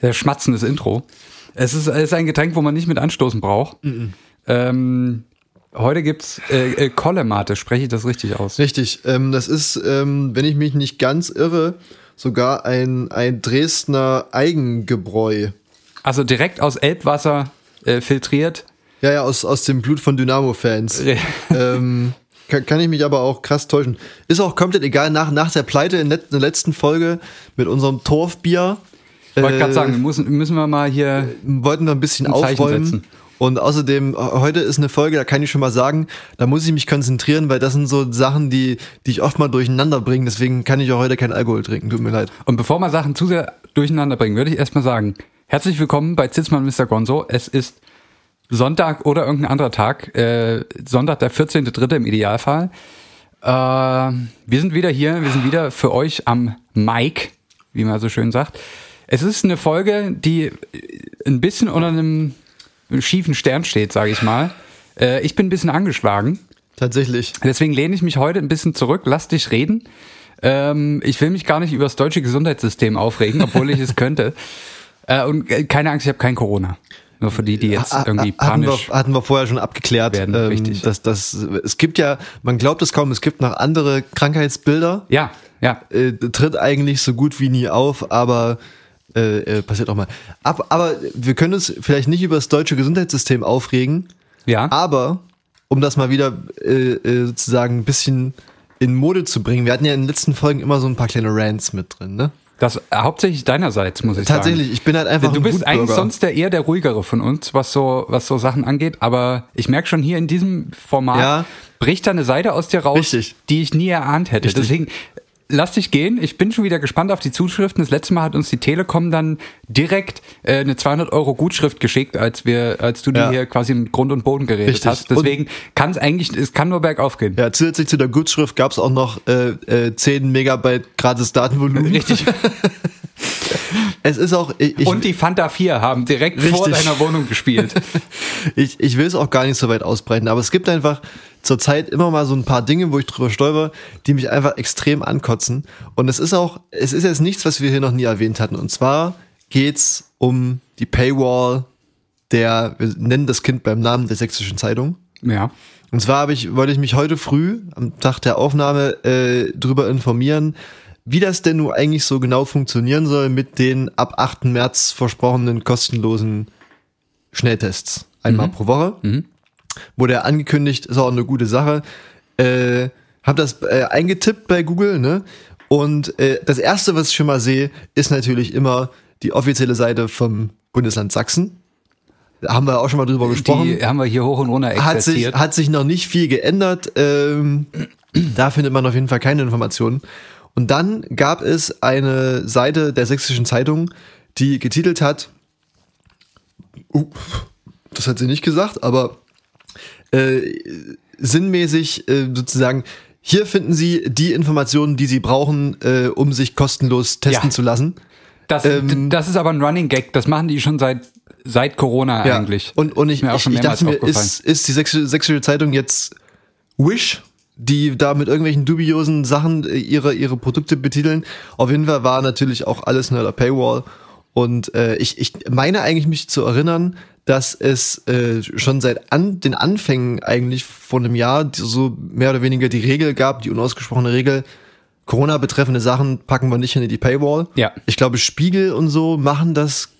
Sehr schmatzendes Intro. Es ist, es ist ein Getränk, wo man nicht mit anstoßen braucht. Ähm, heute gibt's äh, äh, Kollemate, spreche ich das richtig aus? Richtig, ähm, das ist, ähm, wenn ich mich nicht ganz irre, sogar ein, ein Dresdner Eigengebräu. Also direkt aus Elbwasser äh, filtriert. Ja, ja, aus, aus dem Blut von Dynamo-Fans. Ähm, kann, kann ich mich aber auch krass täuschen. Ist auch komplett egal, nach, nach der Pleite in, let, in der letzten Folge mit unserem Torfbier Ich wollte Äh, gerade sagen, müssen, müssen wir mal hier. wollten wir ein bisschen Ein aufräumen. setzen. Und außerdem, heute ist eine Folge, da kann ich schon mal sagen, da muss ich mich konzentrieren, weil das sind so Sachen, die, die ich oft mal durcheinander bringe. Deswegen kann ich auch heute keinen Alkohol trinken. Tut mir leid. Und bevor wir Sachen zu sehr durcheinander bringen, würde ich erstmal sagen, herzlich willkommen bei Zitzmann Mr. Gonzo. Es ist Sonntag oder irgendein anderer Tag. Äh, Sonntag, der 14.3. im Idealfall. Äh, wir sind wieder hier, wir sind wieder für euch am Mic, wie man so schön sagt. Es ist eine Folge, die ein bisschen unter einem schiefen Stern steht, sage ich mal. Äh, ich bin ein bisschen angeschlagen. Tatsächlich. Deswegen lehne ich mich heute ein bisschen zurück, lass dich reden. Ähm, ich will mich gar nicht über das deutsche Gesundheitssystem aufregen, obwohl ich es könnte. Äh, und äh, keine Angst, ich habe kein Corona. Nur für die, die jetzt irgendwie ha- hatten, panisch. wir, hatten wir vorher schon abgeklärt. werden, richtig. Dass, dass, es gibt ja, man glaubt es kaum, es gibt noch andere Krankheitsbilder. Ja, ja. Äh, tritt eigentlich so gut wie nie auf, aber äh, äh, passiert auch mal. Ab, aber wir können uns vielleicht nicht über das deutsche Gesundheitssystem aufregen, Ja. aber um das mal wieder äh, äh, sozusagen ein bisschen in Mode zu bringen, wir hatten ja in den letzten Folgen immer so ein paar kleine Rants mit drin, ne? Das äh, hauptsächlich deinerseits, muss ich Tatsächlich, sagen. ich bin halt einfach Du bist eigentlich sonst der eher der ruhigere von uns, was so, was so Sachen angeht. Aber ich merke schon hier in diesem Format Ja. bricht da eine Seite aus dir raus, Richtig. die ich nie erahnt hätte. Richtig. Deswegen lass dich gehen. Ich bin schon wieder gespannt auf die Zuschriften. Das letzte Mal hat uns die Telekom dann direkt äh, eine 200 Euro Gutschrift geschickt, als wir, als du Ja. hier quasi mit Grund und Boden geredet Richtig. hast. Deswegen kann es eigentlich, es kann nur bergauf gehen. Ja, zusätzlich zu der Gutschrift gab es auch noch äh, äh, 10 Megabyte gratis Datenvolumen. Richtig. Es ist auch, ich, ich, und die Fanta 4 haben direkt vor Richtig. deiner Wohnung gespielt. ich, ich will es auch gar nicht so weit ausbreiten, aber es gibt einfach zurzeit immer mal so ein paar Dinge, wo ich drüber stolper, die mich einfach extrem ankotzen. Und es ist auch, es ist jetzt nichts, was wir hier noch nie erwähnt hatten. Und zwar geht's um die Paywall der, wir nennen das Kind beim Namen der Sächsischen Zeitung. ja. Und zwar habe ich, wollte ich mich heute früh am Tag der Aufnahme äh, darüber informieren, wie das denn nun eigentlich so genau funktionieren soll mit den ab 8. März versprochenen kostenlosen Schnelltests. Einmal pro Woche. Wurde angekündigt, ist auch eine gute Sache. Äh, hab das äh, eingetippt bei Google, ne? Und äh, das erste, was ich schon mal sehe, ist natürlich immer die offizielle Seite vom Bundesland Sachsen. Da haben wir auch schon mal drüber gesprochen Die haben wir hier hoch und runter hat sich, exerziert. hat sich noch nicht viel geändert. Ähm, da findet man auf jeden Fall keine Informationen. Und dann gab es eine Seite der Sächsischen Zeitung, die getitelt hat, uh, das hat sie nicht gesagt, aber äh, sinnmäßig äh, sozusagen, hier finden Sie die Informationen, die Sie brauchen, äh, um sich kostenlos testen Ja. zu lassen. Das, Ähm, das ist aber ein Running Gag. Das machen die schon seit, seit Corona Ja. eigentlich. Und, und ich, mir auch ich, ich dachte mir, ist, ist die Sächsische, Zeitung jetzt Wish, die da mit irgendwelchen dubiosen Sachen äh, ihre, ihre Produkte betiteln? Auf jeden Fall war natürlich auch alles nur der Paywall. Und äh, ich, ich meine eigentlich mich zu erinnern, dass es äh, schon seit an, den Anfängen eigentlich vor einem Jahr so mehr oder weniger die Regel gab, die unausgesprochene Regel, Corona betreffende Sachen packen wir nicht hinter die Paywall. Ja. Ich glaube, Spiegel und so machen das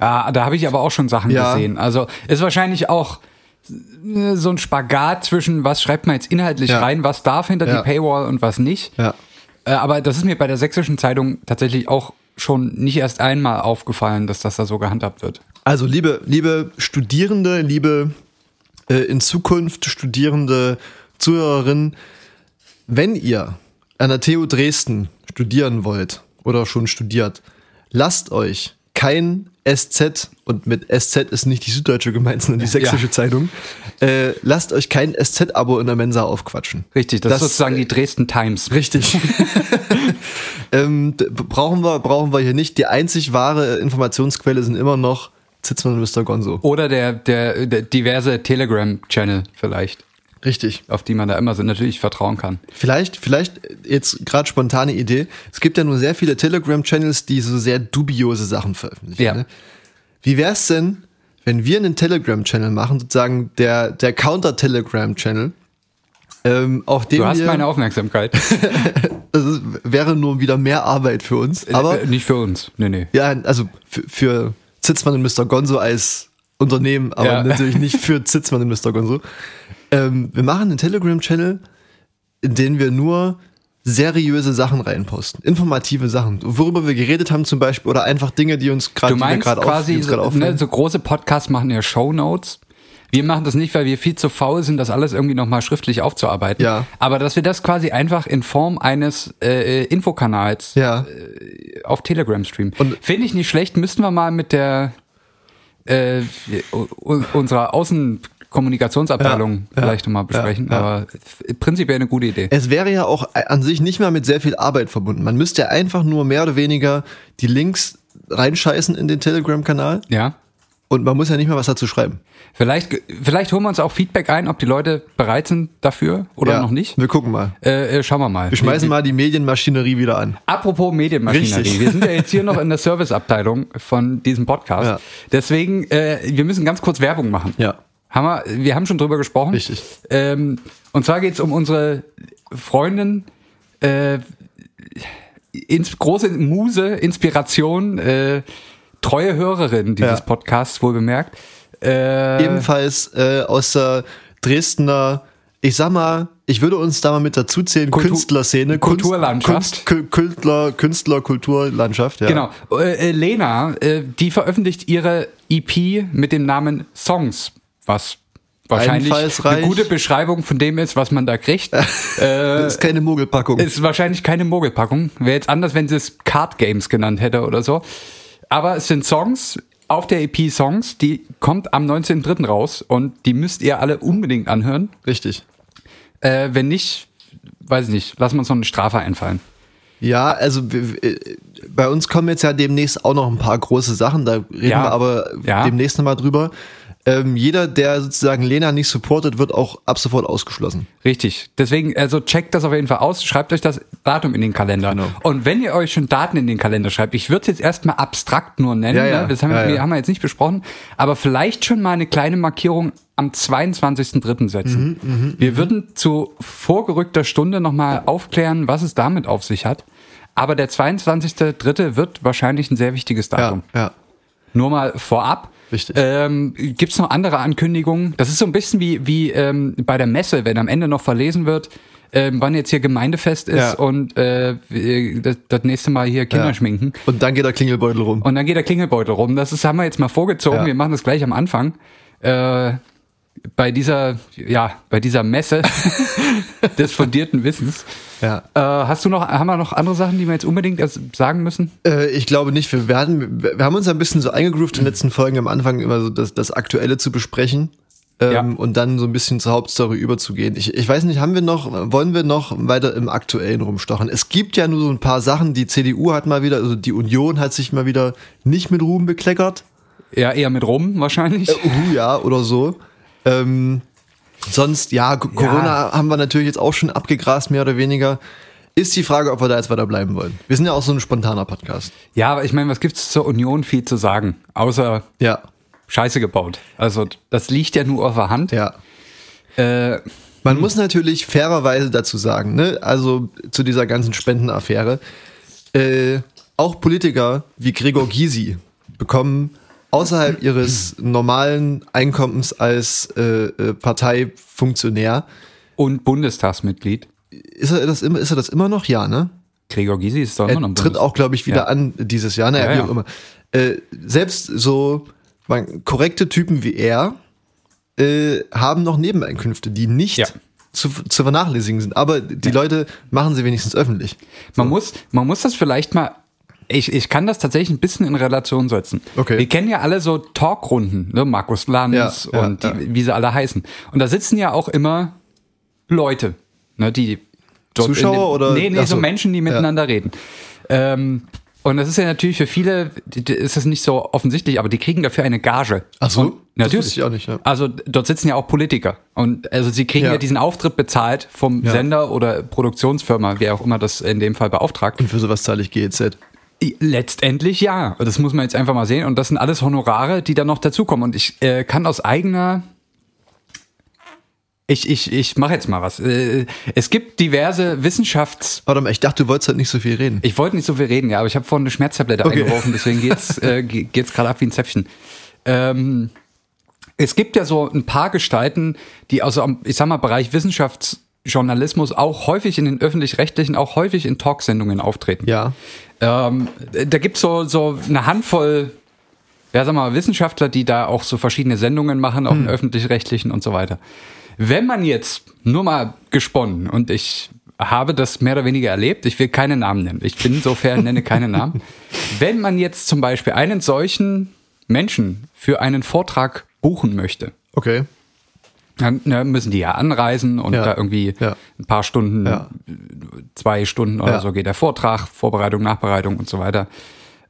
Ja, da habe ich aber auch schon Sachen Ja. gesehen. Also ist wahrscheinlich auch äh, so ein Spagat zwischen, was schreibt man jetzt inhaltlich Ja. rein, was darf hinter Ja. die Paywall und was nicht. Ja. Äh, aber das ist mir bei der Sächsischen Zeitung tatsächlich auch schon nicht erst einmal aufgefallen, dass das da so gehandhabt wird. Also liebe, liebe Studierende, liebe äh, in Zukunft studierende Zuhörerinnen, wenn ihr an der TU Dresden studieren wollt oder schon studiert, lasst euch kein SZ, und mit SZ ist nicht die Süddeutsche gemeint, sondern die Sächsische Ja. Zeitung, äh, lasst euch kein SZ-Abo in der Mensa aufquatschen. Richtig, das, Das, ist sozusagen die Dresden Times. Richtig. ähm, brauchen, wir, brauchen wir hier nicht. Die einzig wahre Informationsquelle sind immer noch Zitzmann Mr. Gonzo. Oder der, der, der diverse Telegram-Channel vielleicht. Richtig. auf die man da immer so natürlich vertrauen kann. Vielleicht, vielleicht jetzt gerade spontane Idee. Es gibt ja nur sehr viele Telegram-Channels, die so sehr dubiose Sachen veröffentlichen. Ja. Ne? Wie wär's denn, wenn wir einen Telegram-Channel machen, sozusagen der, der Counter-Telegram-Channel, ähm, auf dem Du hast wir, meine Aufmerksamkeit. das ist, wäre nur wieder mehr Arbeit für uns, aber äh, nicht für uns. Nee, nee. ja, also für, für Zitzmann und Mr. Gonzo als Unternehmen, aber Ja. natürlich nicht für Zitzmann und Mr. Gonzo. Ähm, wir machen einen Telegram-Channel, in den wir nur seriöse Sachen reinposten, informative Sachen, worüber wir geredet haben zum Beispiel oder einfach Dinge, die uns gerade Du die mir meinst gerade auf, quasi, gerade so, ne, so große Podcasts machen ja Shownotes. Wir machen das nicht, weil wir viel zu faul sind, das alles irgendwie nochmal schriftlich aufzuarbeiten. Ja. Aber dass wir das quasi einfach in Form eines äh, Infokanals ja, auf Telegram streamen. Und- Finde ich nicht schlecht, müssten wir mal mit der äh, unserer Außenkommunikationsabteilung Ja, ja, vielleicht nochmal besprechen. ja, ja. Aber prinzipiell eine gute Idee. es wäre ja auch an sich nicht mal mit sehr viel Arbeit verbunden. Man müsste ja einfach nur mehr oder weniger die Links reinscheißen in den Telegram-Kanal Ja. Und man muss ja nicht mal was dazu schreiben. Vielleicht, vielleicht holen wir uns auch Feedback ein, ob die Leute bereit sind dafür oder ja, noch nicht. Wir gucken mal. Äh, äh, schauen wir mal. Wir schmeißen mal die Medienmaschinerie wieder an. Apropos Medienmaschinerie, Richtig. wir sind ja jetzt hier noch in der Serviceabteilung von diesem Podcast. Ja. Deswegen, äh, wir müssen ganz kurz Werbung machen. Ja. Haben wir, wir haben schon drüber gesprochen. Richtig. Ähm, und zwar geht es um unsere Freundin, äh, ins, große Muse, Inspiration, äh, treue Hörerin dieses Ja. Podcasts, wohl bemerkt. Äh, Ebenfalls äh, aus der Dresdner, ich sag mal, ich würde uns da mal mit dazu zählen, Kultu- Künstlerszene. Kulturlandschaft. Kunst, Künstler, Künstler, Kulturlandschaft, ja. Genau. Äh, äh, Lena, äh, die veröffentlicht ihre EP mit dem Namen Songs, was wahrscheinlich eine gute Beschreibung von dem ist, was man da kriegt. äh, Das ist keine Mogelpackung. ist wahrscheinlich keine Mogelpackung. Wäre jetzt anders, wenn sie es Card Games genannt hätte oder so. Aber es sind Songs auf der EP Songs, die kommt am 19.03. raus und die müsst ihr alle unbedingt anhören. Richtig. Äh, wenn nicht, weiß ich nicht, lassen wir uns noch eine Strafe einfallen. Ja, also äh, bei uns kommen jetzt ja demnächst auch noch ein paar große Sachen, da reden Ja. wir aber Ja. demnächst nochmal drüber. Ähm, jeder, der sozusagen Lena nicht supportet, wird auch ab sofort ausgeschlossen. Richtig. Deswegen, also checkt das auf jeden Fall aus, schreibt euch das Datum in den Kalender. Genau. Und wenn ihr euch schon Daten in den Kalender schreibt, ich würde es jetzt erstmal abstrakt nur nennen, Ja, ja. Ne? das haben, Ja, wir, ja. haben wir jetzt nicht besprochen, aber vielleicht schon mal eine kleine Markierung am 22.03. setzen. Mhm, wir würden zu vorgerückter Stunde nochmal aufklären, was es damit auf sich hat. Aber der 22.03. wird wahrscheinlich ein sehr wichtiges Datum. Ja, ja. Nur mal vorab. Richtig. Ähm, Gibt es noch andere Ankündigungen? Das ist so ein bisschen wie, wie ähm, bei der Messe, wenn am Ende noch verlesen wird, ähm, wann jetzt hier Gemeindefest ist Ja. und äh, das, das nächste Mal hier Kinder Ja. schminken. Und dann geht der Klingelbeutel rum. Und dann geht der Klingelbeutel rum. Das ist, haben wir jetzt mal vorgezogen. Ja. Wir machen das gleich am Anfang. Äh, bei dieser, ja, bei dieser Messe des fundierten Wissens. Ja. Äh, hast du noch, haben wir noch andere Sachen, die wir jetzt unbedingt sagen müssen? Äh, ich glaube nicht. Wir, werden, wir haben uns ein bisschen so eingegroovt in den letzten Folgen am Anfang immer so das, das Aktuelle zu besprechen. Ähm, Ja. Und dann so ein bisschen zur Hauptstory überzugehen. Ich, ich weiß nicht, haben wir noch, wollen wir noch weiter im Aktuellen rumstochern? Es gibt ja nur so ein paar Sachen. Die CDU hat mal wieder, also die Union hat sich mal wieder nicht mit Ruhm bekleckert. Ja, eher mit rum wahrscheinlich. Uh, ja, oder so. Ähm, sonst, ja, Corona haben wir natürlich jetzt auch schon abgegrast, mehr oder weniger. Ist die Frage, ob wir da jetzt weiter bleiben wollen. Wir sind ja auch so ein spontaner Podcast. Ja, aber ich meine, was gibt's zur Union viel zu sagen? Außer Ja, Scheiße gebaut. Also das liegt ja nur auf der Hand. ja. Äh, Man muss natürlich fairerweise dazu sagen, ne, also zu dieser ganzen Spendenaffäre, äh, auch Politiker wie Gregor Gysi bekommen außerhalb ihres normalen Einkommens als äh, äh, Parteifunktionär, und Bundestagsmitglied. ist er das immer, ist er das immer noch? Ja, ne? Gregor Gysi ist doch immer noch Er tritt auch, glaube ich, wieder Ja. an dieses Jahr. Naja, Ja, wie ja. auch immer. Äh, selbst so man, korrekte Typen wie er äh, haben noch Nebeneinkünfte, die nicht Ja. zu, zu vernachlässigen sind. Aber die Leute machen sie wenigstens öffentlich. Man muss, man muss das vielleicht mal. Ich, ich kann das tatsächlich ein bisschen in Relation setzen. Okay. Wir kennen ja alle so Talkrunden, ne? Markus Lanz Ja, ja, und die, ja. wie sie alle heißen. Und da sitzen ja auch immer Leute, ne, die Zuschauer dem, oder- Nee, nee, so so. Menschen, die miteinander reden. Ähm, und das ist ja natürlich für viele, ist das nicht so offensichtlich, aber die kriegen dafür eine Gage. Ach so? Und, Natürlich. wusste ich auch nicht, ja. Also dort sitzen ja auch Politiker. Und also sie kriegen ja, Ja. diesen Auftritt bezahlt vom Ja. Sender oder Produktionsfirma, wer auch immer das in dem Fall beauftragt. Und für sowas zahle ich GEZ. Letztendlich ja. Das muss man jetzt einfach mal sehen. Und das sind alles Honorare, die dann noch dazukommen. Und ich äh, kann aus eigener. Ich, ich, ich mache jetzt mal was. Äh, es gibt diverse Wissenschafts. Warte mal, ich dachte, du wolltest halt nicht so viel reden. Ich wollte nicht so viel reden, ja, aber ich habe vorhin eine Schmerztablette Okay. eingeworfen, deswegen geht's, äh, ge- geht's gerade ab wie ein Zäpfchen. Ähm, es gibt ja so ein paar Gestalten, die aus, dem, ich sag mal, Bereich Wissenschaftsjournalismus auch häufig in den öffentlich-rechtlichen, auch häufig in Talksendungen auftreten. Ja. Ähm, da gibt's so, so eine Handvoll, ja, sag mal, Wissenschaftler, die da auch so verschiedene Sendungen machen, auch in öffentlich-rechtlichen und so weiter. Wenn man jetzt nur mal gesponnen und ich habe das mehr oder weniger erlebt, ich will keine Namen nennen, ich bin insofern nenne keine Namen. Wenn man jetzt zum Beispiel einen solchen Menschen für einen Vortrag buchen möchte, Okay. Dann ne, müssen die ja anreisen und Ja. da irgendwie Ja. ein paar Stunden, Ja. zwei Stunden oder so geht der Vortrag, Vorbereitung, Nachbereitung und so weiter.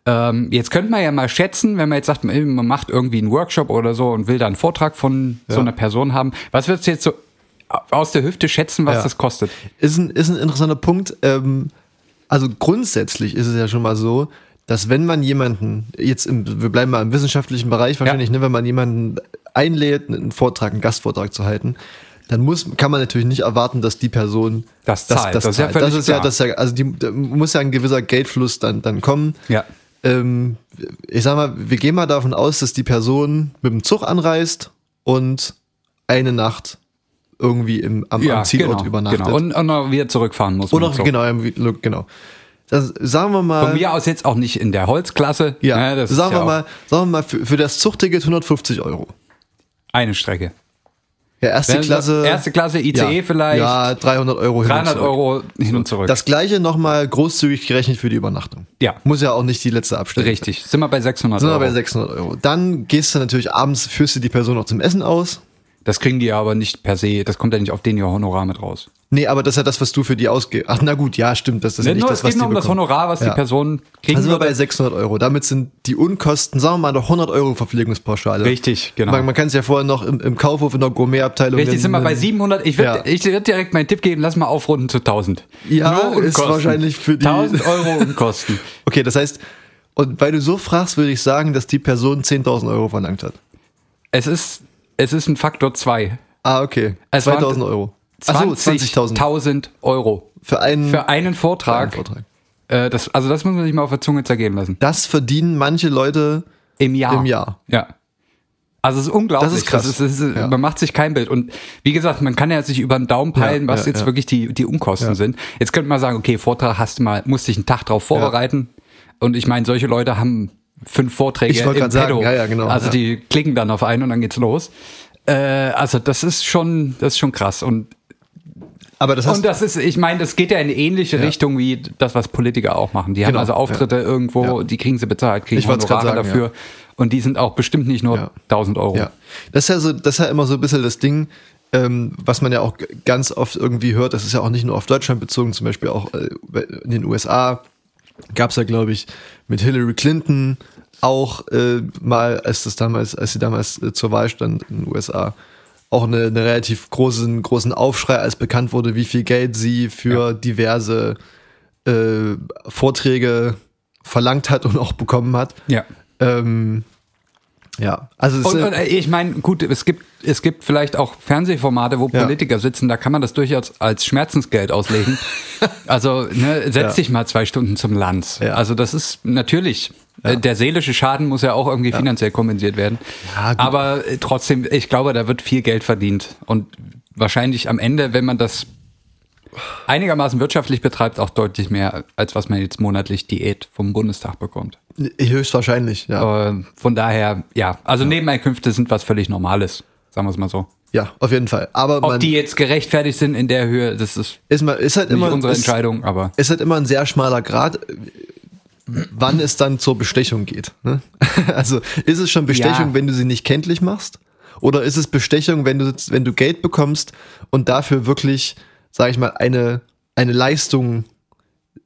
Ähm, jetzt könnte man ja mal schätzen, wenn man jetzt sagt, man macht irgendwie einen Workshop oder so und will da einen Vortrag von so einer Person haben. Was würdest du jetzt so aus der Hüfte schätzen, was das kostet? Ist ein, ist ein interessanter Punkt. Ähm, also grundsätzlich ist es ja schon mal so, dass wenn man jemanden, jetzt im, wir bleiben mal im wissenschaftlichen Bereich wahrscheinlich, ne, wenn man jemanden einlädt, einen Vortrag, einen Gastvortrag zu halten, dann muss, kann man natürlich nicht erwarten, dass die Person Das zahlt. Das ist ja zahlt. völlig das ist ja, das ist ja, also die, da muss ja ein gewisser Geldfluss dann, dann kommen. Ja. Ähm, ich sag mal, wir gehen mal davon aus, dass die Person mit dem Zug anreist und eine Nacht irgendwie im, am, am Zielort genau, übernachtet. genau. Und, und noch wieder zurückfahren muss. Oder genau, genau. Das, sagen wir mal. Von mir aus jetzt auch nicht in der Holzklasse. ja, ne, das sagen ist ja wir auch mal, sagen wir mal für, für das Zugticket 150 Euro. Eine Strecke. Ja, erste Wenn- Klasse. Erste Klasse, ICE ja, vielleicht. Ja, 300 Euro hin und 300 zurück. Euro hin und zurück. Das gleiche nochmal großzügig gerechnet für die Übernachtung. Ja. Muss ja auch nicht die letzte Abstellung. Richtig. Sind wir bei 600 Sind wir Euro. bei 600 Euro. Dann gehst du natürlich abends, führst du die Person noch zum Essen aus. Das kriegen die ja aber nicht per se. Das kommt ja nicht auf den ihr Honorar mit raus. Nee, aber das ist ja das, was du für die ausgibst. Ach, na gut, ja, stimmt. Das ist ja Ne, nicht das, es was geht die nur um das bekommen. Honorar, was Ja. die Person kriegen Dann sind wir bei würde. 600 Euro. Damit sind die Unkosten, sagen wir mal, noch 100 Euro Verpflegungspauschale. Richtig, genau. Man, man kann es ja vorher noch im, im Kaufhof in der Gourmetabteilung. Richtig, sind wir bei 700. Ich würde Ja. ich würd direkt meinen Tipp geben, lass mal aufrunden zu 1000. Ja, ist wahrscheinlich für die- 1000 Euro Unkosten. Okay, das heißt, und weil du so fragst, würde ich sagen, dass die Person 10.000 Euro verlangt hat. Es ist, es ist ein Faktor 2. Ah, okay. Es waren 2.000 Euro. Ach so, 20.000. 20.000 Euro. Für einen, Für einen für Vortrag. einen Vortrag. Äh, das, also das muss man sich mal auf der Zunge zergehen lassen. Das verdienen manche Leute Im Jahr. im Jahr. Ja. Also es ist unglaublich. Das ist krass. Das ist, das ist, Ja. Man macht sich kein Bild. Und wie gesagt, man kann ja sich über den Daumen peilen, Ja, was ja, jetzt wirklich die, die Unkosten sind. Jetzt könnte man sagen, okay, Vortrag hast du mal, musst dich einen Tag drauf vorbereiten. Und ich meine, solche Leute haben fünf Vorträge Ich im grad sagen, Pedo. ja, ja, genau, Also ja. die klicken dann auf einen und dann geht's los. Äh, also das ist schon, das ist schon krass. Und Aber das heißt, und das ist, ich meine, das geht ja in eine ähnliche Ja. Richtung wie das, was Politiker auch machen. Die haben Genau, also Auftritte ja. irgendwo, Ja. die kriegen sie bezahlt, kriegen Ich Honorare sagen, dafür. Und die sind auch bestimmt nicht nur Ja. 1000 Euro. Das ist ja so, das ist ja immer so ein bisschen das Ding, ähm, was man ja auch ganz oft irgendwie hört. Das ist ja auch nicht nur auf Deutschland bezogen, zum Beispiel auch äh, in den USA gab es ja, glaube ich, mit Hillary Clinton auch äh, mal, als das damals, als sie damals äh, zur Wahl stand in den USA, auch eine, eine relativ großen, großen Aufschrei, als bekannt wurde, wie viel Geld sie für diverse äh, Vorträge verlangt hat und auch bekommen hat. Ja. Ähm, ja, also es, Und, äh, und äh, ich meine, gut, es gibt, es gibt vielleicht auch Fernsehformate, wo Ja. Politiker sitzen, da kann man das durchaus als Schmerzensgeld auslegen. also, ne, setz Ja. dich mal zwei Stunden zum Lanz. Ja. Also, das ist natürlich, äh, der seelische Schaden muss ja auch irgendwie finanziell kompensiert werden. Ja. Aber äh, trotzdem, ich glaube, da wird viel Geld verdient. Und wahrscheinlich am Ende, wenn man das einigermaßen wirtschaftlich betreibt, auch deutlich mehr, als was man jetzt monatlich Diät vom Bundestag bekommt. Höchstwahrscheinlich, ja. Äh, von daher, ja, also Nebeneinkünfte sind was völlig Normales, sagen wir es mal so. Ja, auf jeden Fall. Aber Ob man die jetzt gerechtfertigt sind in der Höhe, das ist ist, mal, ist halt nicht immer unsere ist, Entscheidung, aber ist halt immer ein sehr schmaler Grad, wann es dann zur Bestechung geht. Ne? Also ist es schon Bestechung, Ja. wenn du sie nicht kenntlich machst? Oder ist es Bestechung, wenn du, wenn du Geld bekommst und dafür wirklich, sage ich mal, eine, eine Leistung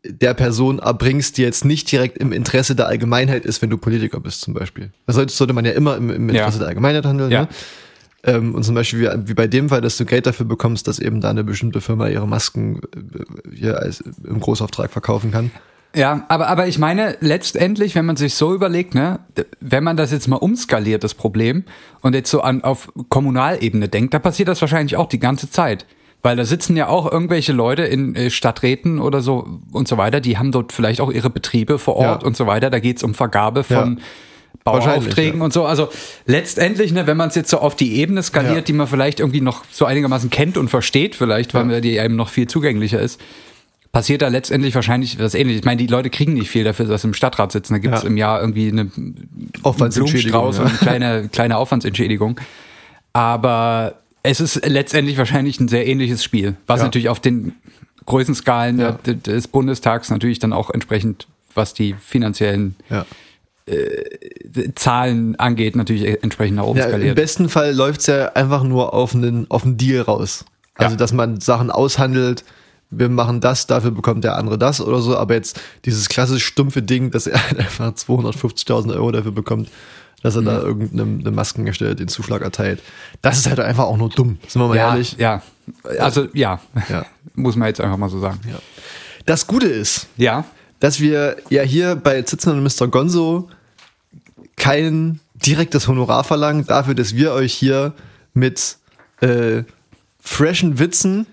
der Person erbringst, die jetzt nicht direkt im Interesse der Allgemeinheit ist, wenn du Politiker bist zum Beispiel. Das sollte, sollte man ja immer im, im Interesse Ja. der Allgemeinheit handeln. Ja. Ne? Ähm, und zum Beispiel wie, wie bei dem Fall, dass du Geld dafür bekommst, dass eben da eine bestimmte Firma ihre Masken äh, hier als, im Großauftrag verkaufen kann. Ja, aber, aber ich meine, letztendlich, wenn man sich so überlegt, ne, wenn man das jetzt mal umskaliert, das Problem, und jetzt so an, auf Kommunalebene denkt, da passiert das wahrscheinlich auch die ganze Zeit. Weil da sitzen ja auch irgendwelche Leute in äh, Stadträten oder so und so weiter, die haben dort vielleicht auch ihre Betriebe vor Ort Ja. und so weiter. Da geht's um Vergabe von Ja. Bauaufträgen ja. und so. Also letztendlich, ne, wenn man es jetzt so auf die Ebene skaliert, Ja. die man vielleicht irgendwie noch so einigermaßen kennt und versteht, vielleicht, weil Ja. die einem noch viel zugänglicher ist, passiert da letztendlich wahrscheinlich was ähnliches. Ich meine, die Leute kriegen nicht viel dafür, dass sie im Stadtrat sitzen. Da gibt's Ja. im Jahr irgendwie eine Aufwandsentschädigung, ja. und eine kleine, kleine Aufwandsentschädigung. Aber es ist letztendlich wahrscheinlich ein sehr ähnliches Spiel, was Ja. natürlich auf den Größenskalen Ja. des Bundestags natürlich dann auch entsprechend, was die finanziellen Ja. Zahlen angeht, natürlich entsprechend nach oben Ja, Im skaliert. besten Fall läuft's ja einfach nur auf einen, auf einen Deal raus. Also, dass man Sachen aushandelt, wir machen das, dafür bekommt der andere das oder so, aber jetzt dieses klassisch stumpfe Ding, dass er halt einfach 250.000 Euro dafür bekommt, dass er da Mhm. irgendeinem eine Maskenhersteller den Zuschlag erteilt. Das ist halt einfach auch nur dumm, sind wir mal ja, ehrlich. ja. Also ja. Ja. muss man jetzt einfach mal so sagen. Ja. Das Gute ist, Ja, dass wir ja hier bei Zitzen und Mr. Gonzo kein direktes Honorar verlangen dafür, dass wir euch hier mit äh, freshen Witzen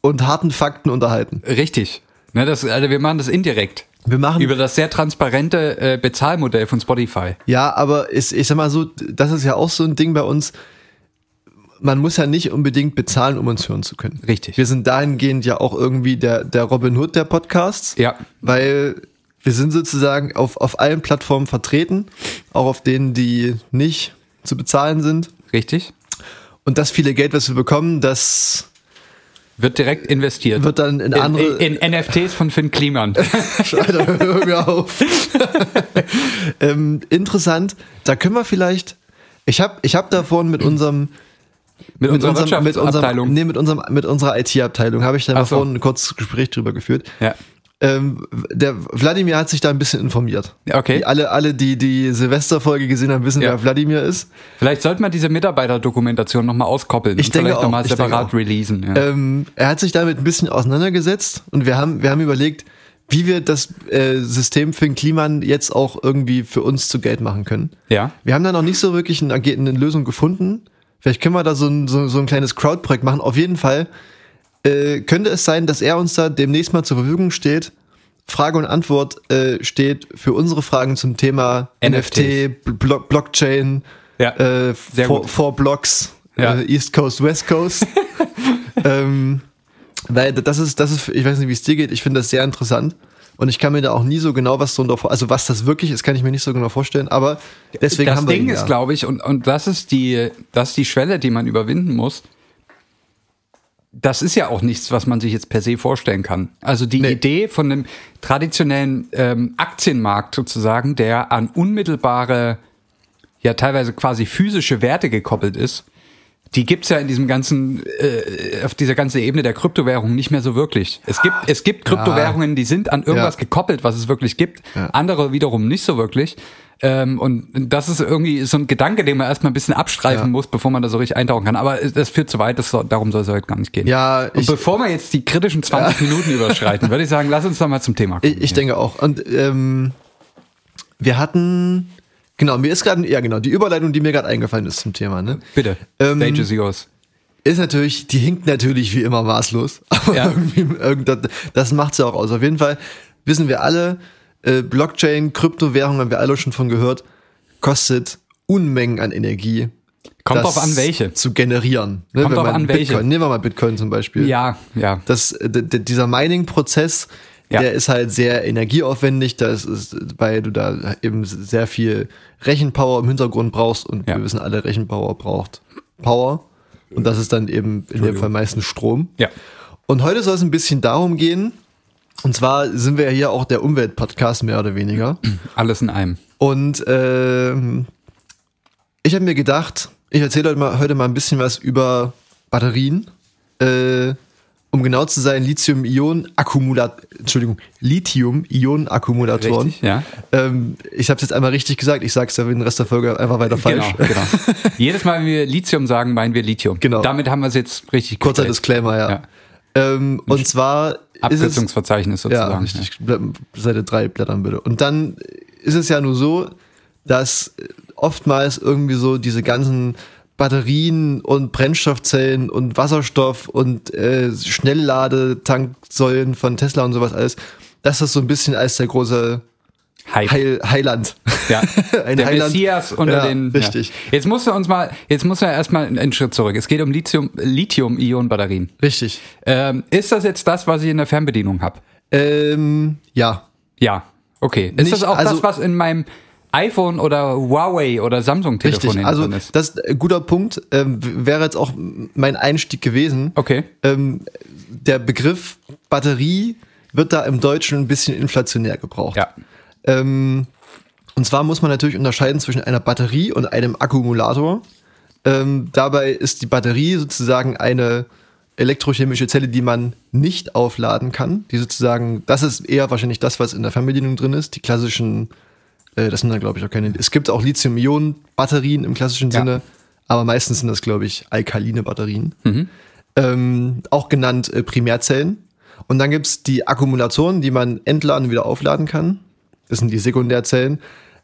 und harten Fakten unterhalten. richtig. Ne, das, also wir machen das indirekt. Wir machen Über das sehr transparente äh, Bezahlmodell von Spotify. ja, aber ist, ich sag mal so, das ist ja auch so ein Ding bei uns. Man muss ja nicht unbedingt bezahlen, um uns hören zu können. Richtig. Wir sind dahingehend ja auch irgendwie der, der Robin Hood der Podcasts. Ja. weil wir sind sozusagen auf, auf allen Plattformen vertreten, auch auf denen, die nicht zu bezahlen sind. Richtig. Und das viele Geld, was wir bekommen, das Wird direkt investiert. wird dann in andere. in, in NFTs von Finn Kliman. Alter, hör mir auf. ähm, interessant, da können wir vielleicht. Ich habe ich hab da vorhin mit unserem Mit unserer mit unserem, Wirtschaftsabteilung. nee, mit unserem mit unserer IT-Abteilung habe ich da mal so. vorhin ein kurzes Gespräch drüber geführt. Ja. Ähm, der Wladimir hat sich da ein bisschen informiert. Okay. Die, alle, alle, die die Silvesterfolge gesehen haben, wissen, Ja. wer Wladimir ist. Vielleicht sollte man diese Mitarbeiterdokumentation nochmal auskoppeln. Ich und denke vielleicht nochmal separat releasen. Ja. Ähm, er hat sich damit ein bisschen auseinandergesetzt und wir haben, wir haben überlegt, wie wir das äh, System für den Kliman jetzt auch irgendwie für uns zu Geld machen können. ja. Wir haben da noch nicht so wirklich eine, eine Lösung gefunden. Vielleicht können wir da so ein, so, so ein kleines Crowd-Projekt machen. Auf jeden Fall äh, könnte es sein, dass er uns da demnächst mal zur Verfügung steht. Frage und Antwort äh, steht für unsere Fragen zum Thema. NFT, Blo Blockchain, Ja. äh, four, four Blocks, Ja. äh, East Coast, West Coast. ähm, weil das ist, das ist, ich weiß nicht, wie es dir geht, ich finde das sehr interessant. Und ich kann mir da auch nie so genau was drunter vor, also was das wirklich ist, kann ich mir nicht so genau vorstellen, aber deswegen das haben wir Ding ihn ist, ja. glaube ich, und, und das ist die, das ist die Schwelle, die man überwinden muss. Das ist ja auch nichts, was man sich jetzt per se vorstellen kann. Also die Nee. Idee von einem traditionellen ähm, Aktienmarkt sozusagen, der an unmittelbare, ja teilweise quasi physische Werte gekoppelt ist, die gibt's ja in diesem ganzen, äh, auf dieser ganzen Ebene der Kryptowährungen nicht mehr so wirklich. Es gibt, es gibt Kryptowährungen, die sind an irgendwas Ja. gekoppelt, was es wirklich gibt. Ja. Andere wiederum nicht so wirklich. Ähm, und das ist irgendwie so ein Gedanke, den man erstmal ein bisschen abstreifen Ja. muss, bevor man da so richtig eintauchen kann. Aber das führt zu weit, das darum soll es heute gar nicht gehen. Ja, und ich- bevor wir jetzt die kritischen 20 Minuten überschreiten, würde ich sagen, lass uns doch mal zum Thema kommen. Ich, ich denke auch. Und ähm, wir hatten, genau, mir ist gerade, ja genau, die Überleitung, die mir gerade eingefallen ist zum Thema, ne? Bitte, Ähm, Stage is yours. Ist natürlich, die hinkt natürlich wie immer maßlos. Aber Ja. irgendwie, irgend- das, das macht's ja auch aus. Auf jeden Fall wissen wir alle, äh, Blockchain, Kryptowährung, haben wir alle schon von gehört, kostet Unmengen an Energie. Kommt das drauf an, welche. Zu generieren. Ne, Kommt drauf an, welche. Bitcoin, nehmen wir mal Bitcoin zum Beispiel. Ja, ja. das, dieser Mining-Prozess, Ja. der ist halt sehr energieaufwendig, da ist, ist, weil du da eben sehr viel Rechenpower im Hintergrund brauchst und Ja. wir wissen alle, Rechenpower braucht Power. Und das ist dann eben in dem Fall meistens Strom. Ja. Und heute soll es ein bisschen darum gehen, und zwar sind wir ja hier auch der Umweltpodcast mehr oder weniger. Alles in einem. Und ähm, ich habe mir gedacht, ich erzähle heute mal, heute mal ein bisschen was über Batterien. Äh, um genau zu sein, Lithium-Ionen-Akkumulat, Entschuldigung, Lithium-Ionen-Akkumulatoren. Ja. Ähm, ich habe es jetzt einmal richtig gesagt. Ich sage es ja in den Rest der Folge einfach weiter falsch. Genau, genau. Jedes Mal, wenn wir Lithium sagen, meinen wir Lithium. Genau. Damit haben wir es jetzt richtig Kurzer gestellt. Disclaimer, ja. Ja. Ähm, und zwar Abkürzungsverzeichnis ja, sozusagen. richtig, Bl- Seite 3 blättern bitte. Und dann ist es ja nur so, dass oftmals irgendwie so diese ganzen Batterien und Brennstoffzellen und Wasserstoff und äh, Schnellladetanksäulen von Tesla und sowas alles, dass das so ein bisschen als der große Hype. Heil, Heiland. Ja, Ein der Heiland. Messias unter Ja, den. richtig. Ja. Jetzt musst du uns mal, jetzt musst du ja erstmal einen Schritt zurück. Es geht um Lithium, Lithium-Ionen-Batterien. Richtig. Ähm, ist das jetzt das, was ich in der Fernbedienung habe? Ähm, ja. Ja. Okay. Ist Nicht- das auch also- das, was in meinem iPhone oder Huawei oder Samsung-Telefon Richtig. Also ist? das ist ein guter Punkt. Ähm, wäre jetzt auch mein Einstieg gewesen. Okay. ähm, der Begriff Batterie wird da im Deutschen ein bisschen inflationär gebraucht. Ja. Ähm, und zwar muss man natürlich unterscheiden zwischen einer Batterie und einem Akkumulator. Ähm, dabei ist die Batterie sozusagen eine elektrochemische Zelle, die man nicht aufladen kann. Die sozusagen, das ist eher wahrscheinlich das, was in der Fernbedienung drin ist. Die klassischen, äh, das sind dann glaube ich auch keine. Es gibt auch Lithium-Ionen-Batterien im klassischen Ja. Sinne, aber meistens sind das glaube ich alkaline Batterien Mhm. ähm, auch genannt äh, Primärzellen. Und dann gibt's die Akkumulatoren, die man entladen und wieder aufladen kann. Das sind die Sekundärzellen.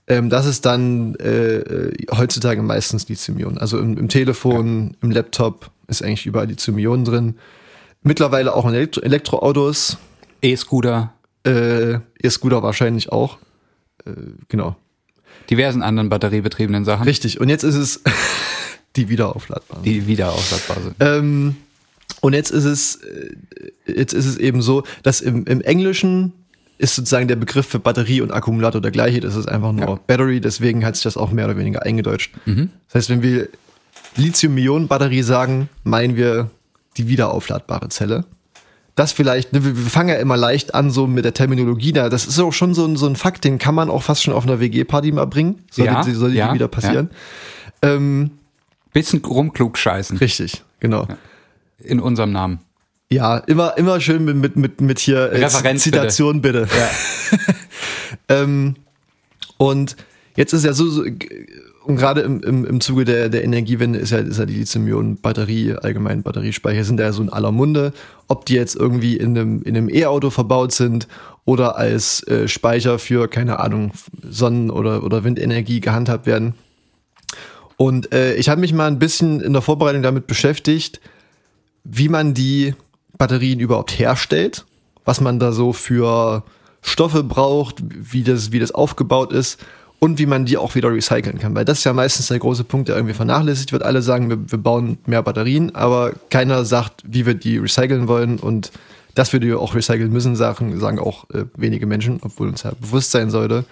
Ähm, das ist dann äh, äh, heutzutage meistens Lithium-Ionen. Also im, im Telefon, im Laptop ist eigentlich überall Lithium-Ionen drin. Mittlerweile auch in Elektro Elektroautos, E-Scooter, äh, E-Scooter wahrscheinlich auch. Äh, genau. diversen anderen batteriebetriebenen Sachen, Richtig. Und jetzt ist es die wiederaufladbaren. die wieder aufladbar sind. Ähm, und jetzt ist es, äh, jetzt ist es eben so, dass im, im Englischen ist sozusagen der Begriff für Batterie und Akkumulator der gleiche. Das ist einfach nur Ja. Battery, deswegen hat sich das auch mehr oder weniger eingedeutscht. Mhm. Das heißt, wenn wir Lithium-Ionen-Batterie sagen, meinen wir die wiederaufladbare Zelle. Das vielleicht, ne, wir fangen ja immer leicht an, so mit der Terminologie da. Das ist auch schon so ein, so ein Fakt, den kann man auch fast schon auf einer WG-Party mal bringen. Sollte, Ja, sollte die ja, wieder passieren. Ähm, Bisschen rumklug scheißen richtig, genau. in unserem Namen. Ja, immer, immer schön mit, mit, mit, mit hier äh, Referenz Zitation bitte. ähm, und jetzt ist ja so, so und gerade im, im, im Zuge der, der Energiewende ist ja, ist ja die Lithium-Ionen-Batterie, allgemein Batteriespeicher, sind ja so in aller Munde. Ob die jetzt irgendwie in einem, in einem E-Auto verbaut sind oder als äh, Speicher für, keine Ahnung, Sonnen- oder, oder Windenergie gehandhabt werden. Und äh, ich habe mich mal ein bisschen in der Vorbereitung damit beschäftigt, wie man die Batterien überhaupt herstellt, was man da so für Stoffe braucht, wie das, wie das aufgebaut ist und wie man die auch wieder recyceln kann. Weil das ist ja meistens der große Punkt, der irgendwie vernachlässigt wird. Alle sagen, wir, wir bauen mehr Batterien, aber keiner sagt, wie wir die recyceln wollen und dass wir die auch recyceln müssen, sagen, sagen auch äh, wenige Menschen, obwohl uns ja bewusst sein sollte,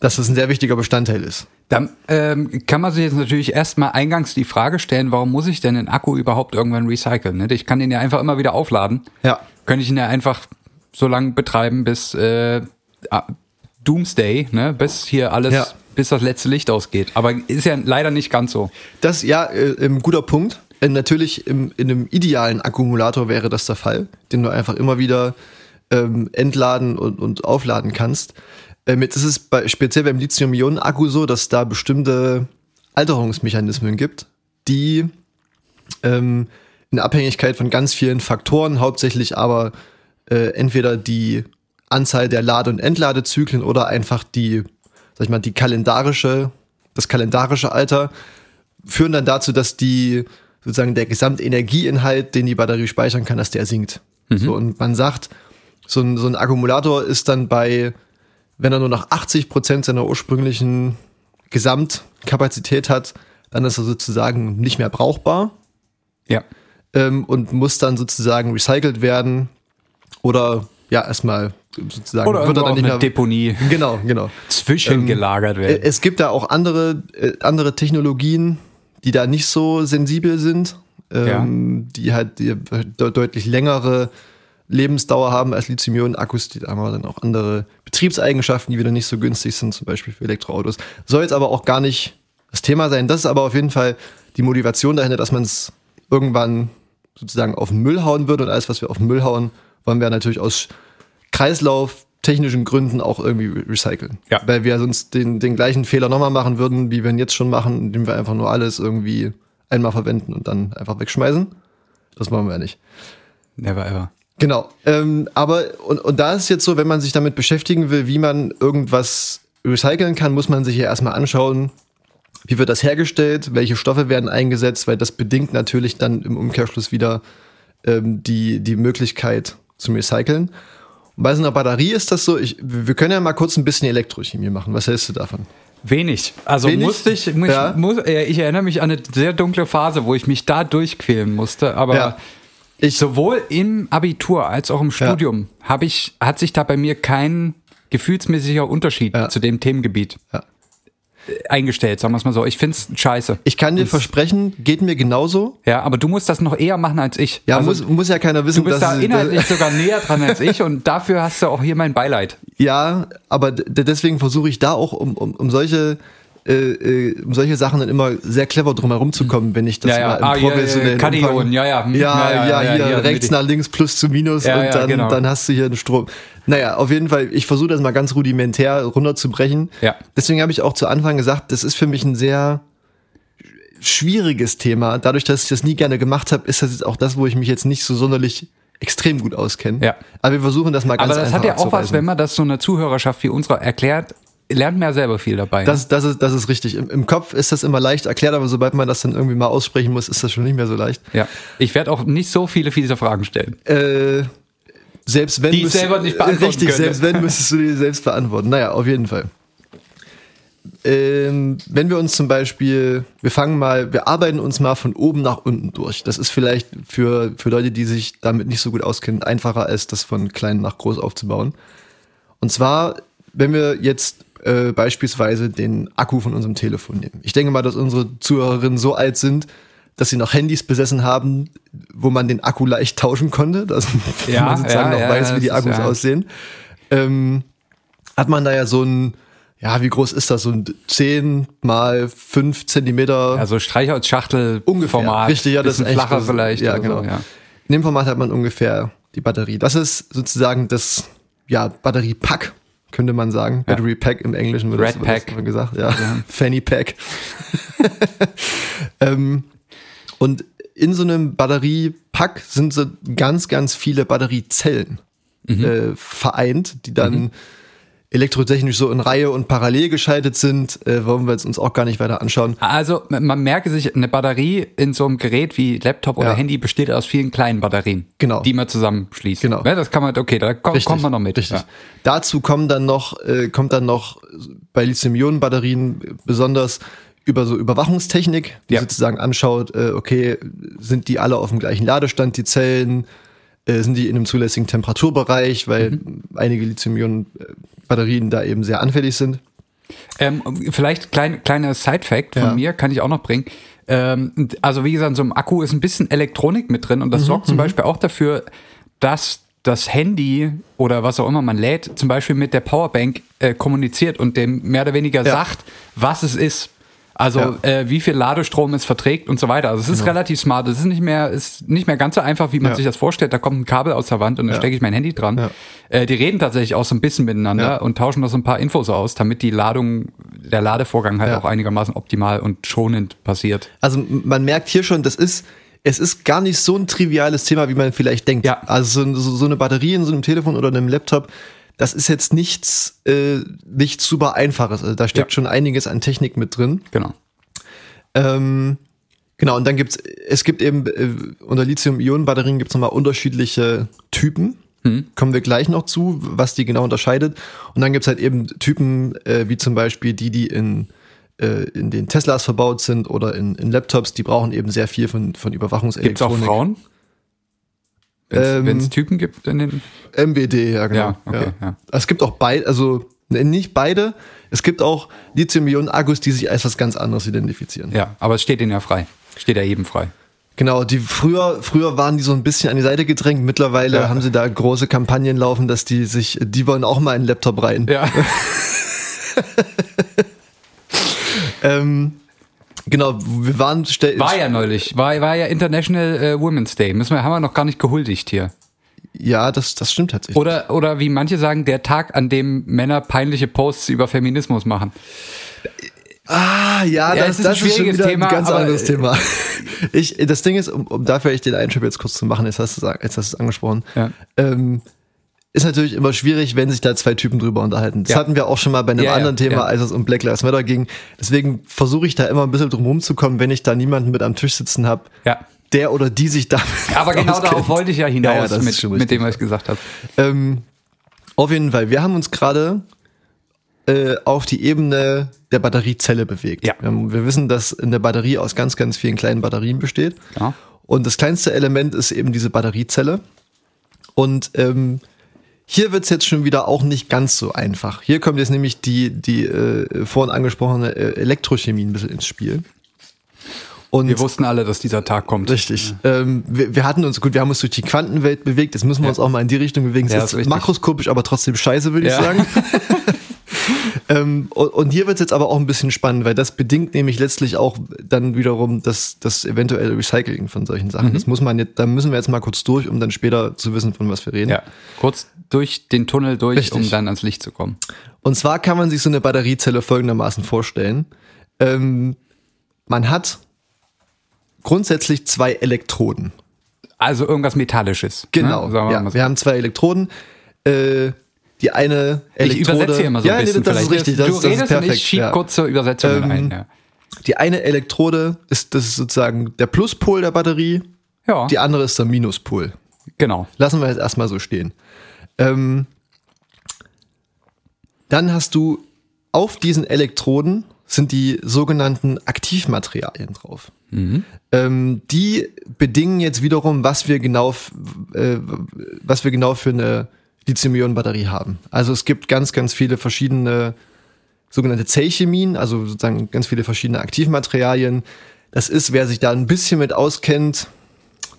dass das ein sehr wichtiger Bestandteil ist. Dann ähm, kann man sich jetzt natürlich erstmal eingangs die Frage stellen, warum muss ich denn den Akku überhaupt irgendwann recyceln? Ne? Ich kann den ja einfach immer wieder aufladen. Ja. Könnte ich ihn ja einfach so lange betreiben, bis äh, Doomsday, ne? bis hier alles, Ja. bis das letzte Licht ausgeht. Aber ist ja leider nicht ganz so. Das, ja, äh, ein guter Punkt. Äh, natürlich im, in einem idealen Akkumulator wäre das der Fall, den du einfach immer wieder ähm, entladen und, und aufladen kannst. Ähm, jetzt ist es bei, speziell beim Lithium-Ionen-Akku so, dass da bestimmte Alterungsmechanismen gibt, die ähm, in Abhängigkeit von ganz vielen Faktoren, hauptsächlich aber äh, entweder die Anzahl der Lade- und Entladezyklen oder einfach die, sag ich mal, die kalendarische, das kalendarische Alter, führen dann dazu, dass die sozusagen der Gesamtenergieinhalt, den die Batterie speichern kann, dass der sinkt. So, und man sagt, so ein, so ein Akkumulator ist dann bei, wenn er nur noch 80 Prozent seiner ursprünglichen Gesamtkapazität hat, dann ist er sozusagen nicht mehr brauchbar Ja. ähm, und muss dann sozusagen recycelt werden oder ja erstmal sozusagen Oder wird er dann nicht mehr Deponie genau genau zwischengelagert äh, werden. Es gibt da auch andere, äh, andere Technologien, die da nicht so sensibel sind, ähm, die halt die de deutlich längere Lebensdauer haben als Lithium-Ionen-Akkus. Die haben aber dann auch andere Betriebseigenschaften, die wieder nicht so günstig sind, zum Beispiel für Elektroautos. Soll jetzt aber auch gar nicht das Thema sein. Das ist aber auf jeden Fall die Motivation dahinter, dass man es irgendwann sozusagen auf den Müll hauen würden. Und alles, was wir auf den Müll hauen, wollen wir natürlich aus Kreislauf technischen Gründen auch irgendwie recyceln. Ja. Weil wir sonst den, den gleichen Fehler nochmal machen würden, wie wir ihn jetzt schon machen, indem wir einfach nur alles irgendwie einmal verwenden und dann einfach wegschmeißen. Das machen wir ja nicht. Never ever. Genau. Ähm, aber, und, und da ist jetzt so, wenn man sich damit beschäftigen will, wie man irgendwas recyceln kann, muss man sich ja erstmal anschauen, wie wird das hergestellt, welche Stoffe werden eingesetzt, weil das bedingt natürlich dann im Umkehrschluss wieder ähm, die, die Möglichkeit zum Recyceln. Und bei so einer Batterie ist das so, ich, wir können ja mal kurz ein bisschen Elektrochemie machen. Was hältst du davon? Wenig. Also Wenig? musste ich, muss, Ja. muss, äh, ich erinnere mich an eine sehr dunkle Phase, wo ich mich da durchquälen musste, aber Ja. Ich, sowohl im Abitur als auch im Studium habe ich, hat sich da bei mir kein gefühlsmäßiger Unterschied Ja. zu dem Themengebiet Ja. äh, eingestellt, sagen wir es mal so. Ich finde es scheiße. ich kann dir versprechen, geht mir genauso. Ja, aber du musst das noch eher machen als ich. Ja, Also, muss, muss ja keiner wissen, du bist da dass inhaltlich sogar näher dran als ich und dafür hast du auch hier mein Beileid. Ja, aber deswegen versuche ich da auch um, um, um solche äh, äh, um solche Sachen dann immer sehr clever drum herum zu kommen, wenn ich das Ja, ja. mal im Ah, ja, ja, professionellen Umfang- ja, ja. Hm, ja, ja, ja, ja, ja, hier rechts nach links plus zu minus Ja, und ja, dann, genau. dann hast du hier einen Strom. Naja, auf jeden Fall, ich versuche das mal ganz rudimentär runterzubrechen. Ja. Deswegen habe ich auch zu Anfang gesagt, das ist für mich ein sehr schwieriges Thema. Dadurch, dass ich das nie gerne gemacht habe, ist das jetzt auch das, wo ich mich jetzt nicht so sonderlich extrem gut auskenne. Ja. Aber wir versuchen das mal ganz Aber das einfach hat ja auch was, wenn man das so einer Zuhörerschaft wie unserer erklärt, lernt man ja selber viel dabei. Das, das, ist, das ist richtig. Im, Im Kopf ist das immer leicht erklärt, aber sobald man das dann irgendwie mal aussprechen muss, ist das schon nicht mehr so leicht. ja. Ich werde auch nicht so viele fiese Fragen stellen. Äh, selbst wenn Die müsst- selber nicht beantworten Richtig, könnte. selbst wenn müsstest du die selbst beantworten. Naja, auf jeden Fall. Ähm, wenn wir uns zum Beispiel, wir fangen mal, wir arbeiten uns mal von oben nach unten durch. Das ist vielleicht für, für Leute, die sich damit nicht so gut auskennen, einfacher als das von klein nach groß aufzubauen. Und zwar, wenn wir jetzt äh, beispielsweise den Akku von unserem Telefon nehmen. Ich denke mal, dass unsere Zuhörerinnen so alt sind, dass sie noch Handys besessen haben, wo man den Akku leicht tauschen konnte, dass Ja, man sozusagen ja, noch ja, weiß, wie die ist Akkus ja- aussehen. Ähm, hat man da ja so ein, ja, wie groß ist das? So ein 10 mal 5 Zentimeter Also Streichholzschachtel. Format, Richtig, ja, das ist echt flacher so- vielleicht. Ja, genau. So, ja. In dem Format hat man ungefähr die Batterie. Das ist sozusagen das ja, Batteriepack, könnte man sagen. Ja. Battery Pack im Englischen wird Red das, Pack. das gesagt. Ja, Fanny Pack. ähm, und in so einem Batteriepack sind so ganz, ganz viele Batteriezellen Mhm. äh, vereint, die dann elektrotechnisch so in Reihe und parallel geschaltet sind. Äh, wollen wir jetzt uns auch gar nicht weiter anschauen. Also man merke sich, eine Batterie in so einem Gerät wie Laptop oder Ja. Handy besteht aus vielen kleinen Batterien, Genau. die man zusammenschließt. Genau. Ja, das kann man, okay, da kommt, kommt man noch mit. Richtig. Ja. Dazu kommen dann noch, äh, kommt dann noch bei Lithium-Ionen-Batterien besonders über so Überwachungstechnik, die sozusagen anschaut, äh, okay, sind die alle auf dem gleichen Ladestand, die Zellen, äh, sind die in einem zulässigen Temperaturbereich, weil Mhm. einige Lithium-Ionen-Batterien da eben sehr anfällig sind. Ähm, vielleicht klein, kleiner Side-Fact von Ja. mir, kann ich auch noch bringen. Ähm, also wie gesagt, so einem Akku ist ein bisschen Elektronik mit drin und Mhm, das sorgt zum Beispiel auch dafür, dass das Handy oder was auch immer man lädt, zum Beispiel mit der Powerbank äh, kommuniziert und dem mehr oder weniger Ja. sagt, was es ist. Also Ja. Genau. äh, wie viel Ladestrom es verträgt und so weiter. Also es ist relativ smart. Es ist nicht mehr, ist nicht mehr ganz so einfach, wie man Ja. sich das vorstellt. Da kommt ein Kabel aus der Wand und dann Ja. stecke ich mein Handy dran. Äh, die reden tatsächlich auch so ein bisschen miteinander und tauschen da so ein paar Infos aus, damit die Ladung, der Ladevorgang halt auch einigermaßen optimal und schonend passiert. Also man merkt hier schon, das ist, es ist gar nicht so ein triviales Thema, wie man vielleicht denkt. Ja. Also so, so so eine Batterie in so einem Telefon oder einem Laptop, das ist jetzt nichts, äh, nichts super einfaches. Also da steckt Ja. schon einiges an Technik mit drin. Genau. Ähm, genau, und dann gibt's, es gibt eben, äh, unter Lithium-Ionen-Batterien gibt's nochmal unterschiedliche Typen. Kommen wir gleich noch zu, was die genau unterscheidet. Und dann gibt's halt eben Typen, äh, wie zum Beispiel die, die in, äh, in den Teslas verbaut sind oder in, in Laptops, die brauchen eben sehr viel von, von Gibt es auch Überwachungselektronik. Frauen? Wenn es Ähm, Typen gibt in den. MWD, ja, genau. Ja, okay, ja. Es gibt auch beide, also nicht beide. Es gibt auch Lithium-Ionen-Akkus, die sich als was ganz anderes identifizieren. Ja, aber es steht ihnen ja frei. Steht ja jedem frei. Genau, die früher, früher waren die so ein bisschen an die Seite gedrängt. Mittlerweile Ja. haben sie da große Kampagnen laufen, dass die sich, die wollen auch mal in den Laptop rein. Ja. Ähm, Genau, wir waren War ja neulich. War, war ja International äh, Women's Day. Müssen wir, haben wir noch gar nicht gehuldigt hier. ja, das, das stimmt tatsächlich. Oder, oder wie manche sagen, der Tag, an dem Männer peinliche Posts über Feminismus machen. Ah, ja, Ja, das, ist ein das ist schon wieder Thema, ein ganz aber, anderes äh, Thema. Ich, das Ding ist, um, um dafür echt den Einschub jetzt kurz zu machen, jetzt hast du es jetzt hast du es angesprochen, Ja. ähm, ist natürlich immer schwierig, wenn sich da zwei Typen drüber unterhalten. Das Ja. hatten wir auch schon mal bei einem Ja, ja, anderen Thema, ja. als es um Black Lives Matter ging. Deswegen versuche ich da immer ein bisschen drum rumzukommen, wenn ich da niemanden mit am Tisch sitzen habe, der oder die sich damit Aber genau auskennt. darauf wollte ich ja hinaus mit, mit dem, was ich gesagt habe. Ähm, auf jeden Fall, wir haben uns gerade äh, auf die Ebene der Batteriezelle bewegt. Wir, haben, wir wissen, dass eine Batterie aus ganz, ganz vielen kleinen Batterien besteht. Und das kleinste Element ist eben diese Batteriezelle. Und ähm, hier wird's jetzt schon wieder auch nicht ganz so einfach. Hier kommt jetzt nämlich die, die äh, vorhin angesprochene äh, Elektrochemie ein bisschen ins Spiel. Und Wir wussten alle, dass dieser Tag kommt. Richtig. Ähm, wir, wir hatten uns, gut, wir haben uns durch die Quantenwelt bewegt, jetzt müssen wir Ja. uns auch mal in die Richtung bewegen. Es Ja, ist ist richtig. makroskopisch, aber trotzdem scheiße, würde Ja. ich sagen. ähm, und, hier wird es jetzt aber auch ein bisschen spannend, weil das bedingt nämlich letztlich auch dann wiederum das, das eventuelle Recycling von solchen Sachen. Mhm. Das muss man jetzt, da müssen wir jetzt mal kurz durch, um dann später zu wissen, von was wir reden. Ja. Kurz durch den Tunnel durch, Richtig. um dann ans Licht zu kommen. Und zwar kann man sich so eine Batteriezelle folgendermaßen vorstellen. Ähm, man hat grundsätzlich zwei Elektroden. Also irgendwas Metallisches. Genau. Ne? Sagen wir ja, mal so. wir haben zwei Elektroden. Äh, die eine Ich Elektrode. übersetze hier immer so ja, ein bisschen. Nee, das ist vielleicht. richtig. Das, du ist- das ist redest perfekt. und ich schieb ja. kurz zur Übersetzung Ähm, ein. Ja. Die eine Elektrode ist, das ist sozusagen der Pluspol der Batterie. ja, Die andere ist der Minuspol. genau. Lassen wir jetzt erstmal so stehen. Ähm, dann hast du auf diesen Elektroden sind die sogenannten Aktivmaterialien drauf. Ähm, die bedingen jetzt wiederum, was wir genau, äh, was wir genau für eine Lithium-Ionen-Batterie haben. Also es gibt ganz, ganz viele verschiedene sogenannte Zellchemien, also sozusagen ganz viele verschiedene Aktivmaterialien. Das ist, wer sich da ein bisschen mit auskennt,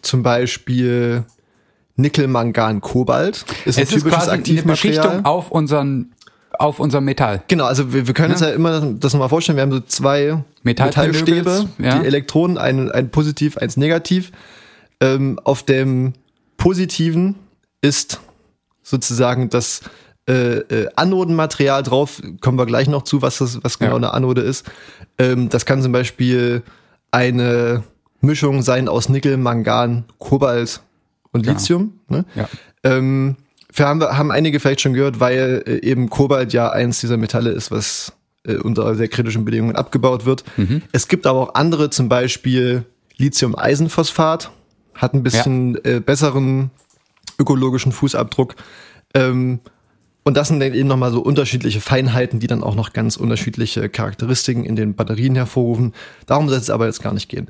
zum Beispiel Nickel, Mangan, Kobalt. Ist ein Es ist quasi eine Beschichtung auf unseren, auf unserem Metall. Genau, also wir, wir können uns ja immer das nochmal vorstellen, wir haben so zwei Metallpinögels, Metallstäbe, ja. die Elektronen, ein, ein positiv, eins negativ. Ähm, auf dem positiven ist sozusagen das äh, äh, Anodenmaterial drauf, kommen wir gleich noch zu, was, das, was genau Ja. eine Anode ist. Ähm, das kann zum Beispiel eine Mischung sein aus Nickel, Mangan, Kobalt und. Lithium. Ne? Ja. Ähm, wir haben, haben einige vielleicht schon gehört, weil äh, eben Kobalt ja eins dieser Metalle ist, was äh, unter sehr kritischen Bedingungen abgebaut wird. Mhm. Es gibt aber auch andere, zum Beispiel Lithium-Eisenphosphat, hat ein bisschen äh, besseren ökologischen Fußabdruck. Ähm, und das sind dann eben nochmal so unterschiedliche Feinheiten, die dann auch noch ganz unterschiedliche Charakteristiken in den Batterien hervorrufen. Darum soll es aber jetzt gar nicht gehen.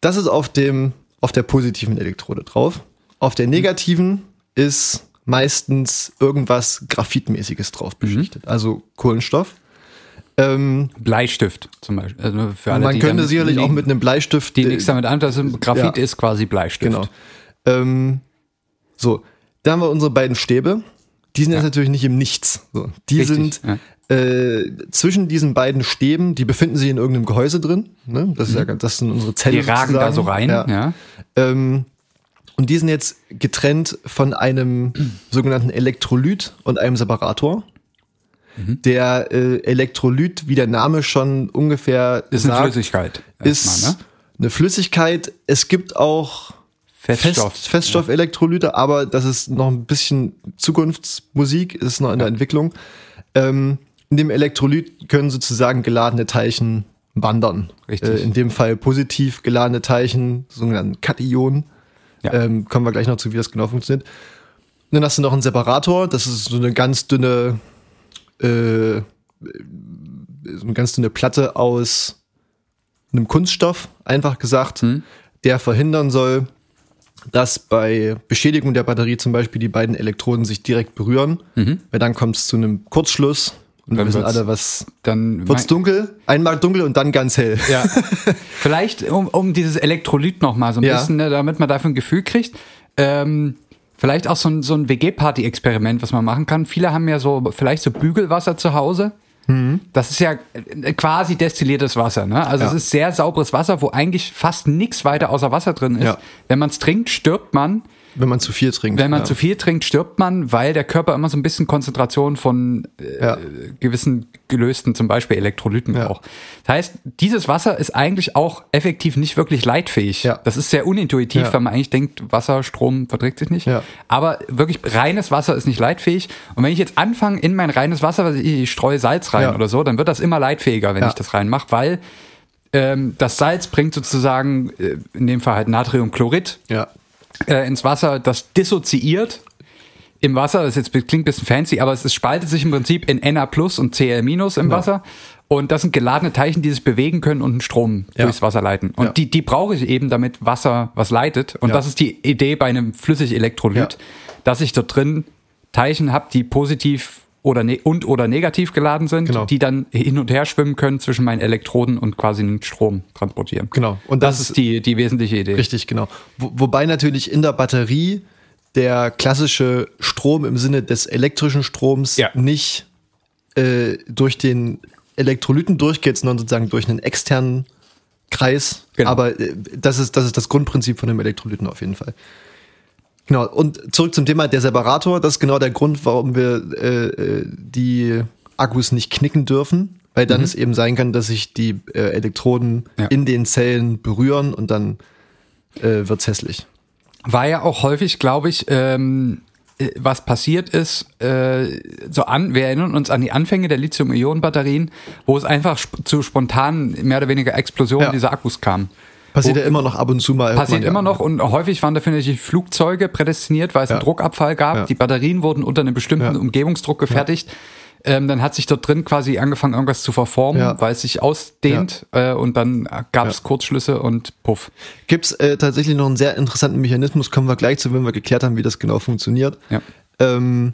Das ist auf dem, auf der positiven Elektrode drauf. Auf der negativen ist meistens irgendwas Graphitmäßiges drauf beschichtet, also Kohlenstoff. Ähm, Bleistift zum Beispiel. Also für alle, man könnte sicherlich auch mit einem Bleistift. die äh, nichts damit an, also Graphit Ja. ist quasi Bleistift. Genau. Ähm, so, da haben wir unsere beiden Stäbe. Die sind jetzt natürlich nicht im Nichts. So, die Richtig, sind äh, zwischen diesen beiden Stäben, die befinden sich in irgendeinem Gehäuse drin. Ne? Das, ist ja, das sind unsere Zellen. Mhm. Die ragen da so rein. Ja. Ja. Ähm, und die sind jetzt getrennt von einem sogenannten Elektrolyt und einem Separator. Mhm. Der äh, Elektrolyt, wie der Name schon ungefähr Ist eine sagt, Flüssigkeit. ist erstmal, ne? eine Flüssigkeit. Es gibt auch Feststoff. Fest, Feststoffelektrolyte, aber das ist noch ein bisschen Zukunftsmusik, ist noch in der Entwicklung. Ähm, in dem Elektrolyt können sozusagen geladene Teilchen wandern. Richtig. Äh, in dem Fall positiv geladene Teilchen, sogenannten Kationen. Ja. Ähm, kommen wir gleich noch zu, wie das genau funktioniert. Und dann hast du noch einen Separator, das ist so eine ganz dünne, äh, so eine ganz dünne Platte aus einem Kunststoff, einfach gesagt, Hm. der verhindern soll, dass bei Beschädigung der Batterie zum Beispiel die beiden Elektroden sich direkt berühren, weil dann kommt es zu einem Kurzschluss und wir Mhm. Dann wissen wird's- alle, was Dann wird's dunkel, einmal dunkel und dann ganz hell. Ja. Vielleicht, um, um dieses Elektrolyt noch mal so ein Ja. bisschen, ne, damit man dafür ein Gefühl kriegt. Ähm, vielleicht auch so ein, so ein WG-Party-Experiment, was man machen kann. Viele haben ja so, vielleicht so Bügelwasser zu Hause. Das ist ja äh, quasi destilliertes Wasser. Ne? Also Ja. es ist sehr sauberes Wasser, wo eigentlich fast nichts weiter außer Wasser drin ist. Ja. Wenn man es trinkt, stirbt man. Wenn man zu viel trinkt. Wenn man ja. zu viel trinkt, stirbt man, weil der Körper immer so ein bisschen Konzentration von äh, Ja. gewissen gelösten, zum Beispiel Elektrolyten Ja. braucht. Das heißt, dieses Wasser ist eigentlich auch effektiv nicht wirklich leitfähig. Ja. Das ist sehr unintuitiv, Ja. weil man eigentlich denkt, Wasser, Strom verträgt sich nicht. Ja. Aber wirklich reines Wasser ist nicht leitfähig. Und wenn ich jetzt anfange, in mein reines Wasser, was ich, streue Salz rein oder so, dann wird das immer leitfähiger, wenn ich das reinmache, weil ähm, das Salz bringt sozusagen, äh, in dem Fall halt Natriumchlorid, Ja. Äh, ins Wasser, das dissoziiert im Wasser. Das jetzt klingt ein bisschen fancy, aber es ist, spaltet sich im Prinzip in Na plus und Cl minus im Ja. Wasser. Und das sind geladene Teilchen, die sich bewegen können und einen Strom Ja. durchs Wasser leiten. Und Ja. die, die brauche ich eben, damit Wasser was leitet. Und das ist die Idee bei einem Flüssigelektrolyt, dass ich dort drin Teilchen habe, die positiv oder ne und oder negativ geladen sind, Genau. die dann hin und her schwimmen können zwischen meinen Elektroden und quasi einen Strom transportieren. Genau. Und Das, das, ist die, die wesentliche Idee. Richtig, genau. Wo, wobei natürlich in der Batterie der klassische Strom im Sinne des elektrischen Stroms Ja. nicht äh, durch den Elektrolyten durchgeht, sondern sozusagen durch einen externen Kreis. Genau. Aber äh, das, ist, das ist das Grundprinzip von dem Elektrolyten auf jeden Fall. Genau, und zurück zum Thema der Separator. Das ist genau der Grund, warum wir äh, äh, die Akkus nicht knicken dürfen, weil dann es eben sein kann, dass sich die äh, Elektroden Mhm. Ja. in den Zellen berühren und dann äh, wird's hässlich. war ja auch häufig, glaube ich, ähm, äh, was passiert ist, äh, so an, wir erinnern uns an die Anfänge der Lithium-Ionen-Batterien, wo es einfach sp zu spontanen, mehr oder weniger Explosionen Ja. dieser Akkus kam. Passiert ja immer noch ab und zu mal. Passiert ja. immer noch und häufig waren dafür natürlich Flugzeuge prädestiniert, weil es einen Ja. Druckabfall gab. Ja. Die Batterien wurden unter einem bestimmten Ja. Umgebungsdruck gefertigt. Ähm, dann hat sich dort drin quasi angefangen, irgendwas zu verformen, Ja. weil es sich ausdehnt äh, und dann gab es Ja. Kurzschlüsse und puff. Gibt's äh, tatsächlich noch einen sehr interessanten Mechanismus, kommen wir gleich zu, wenn wir geklärt haben, wie das genau funktioniert. Ja. Ähm,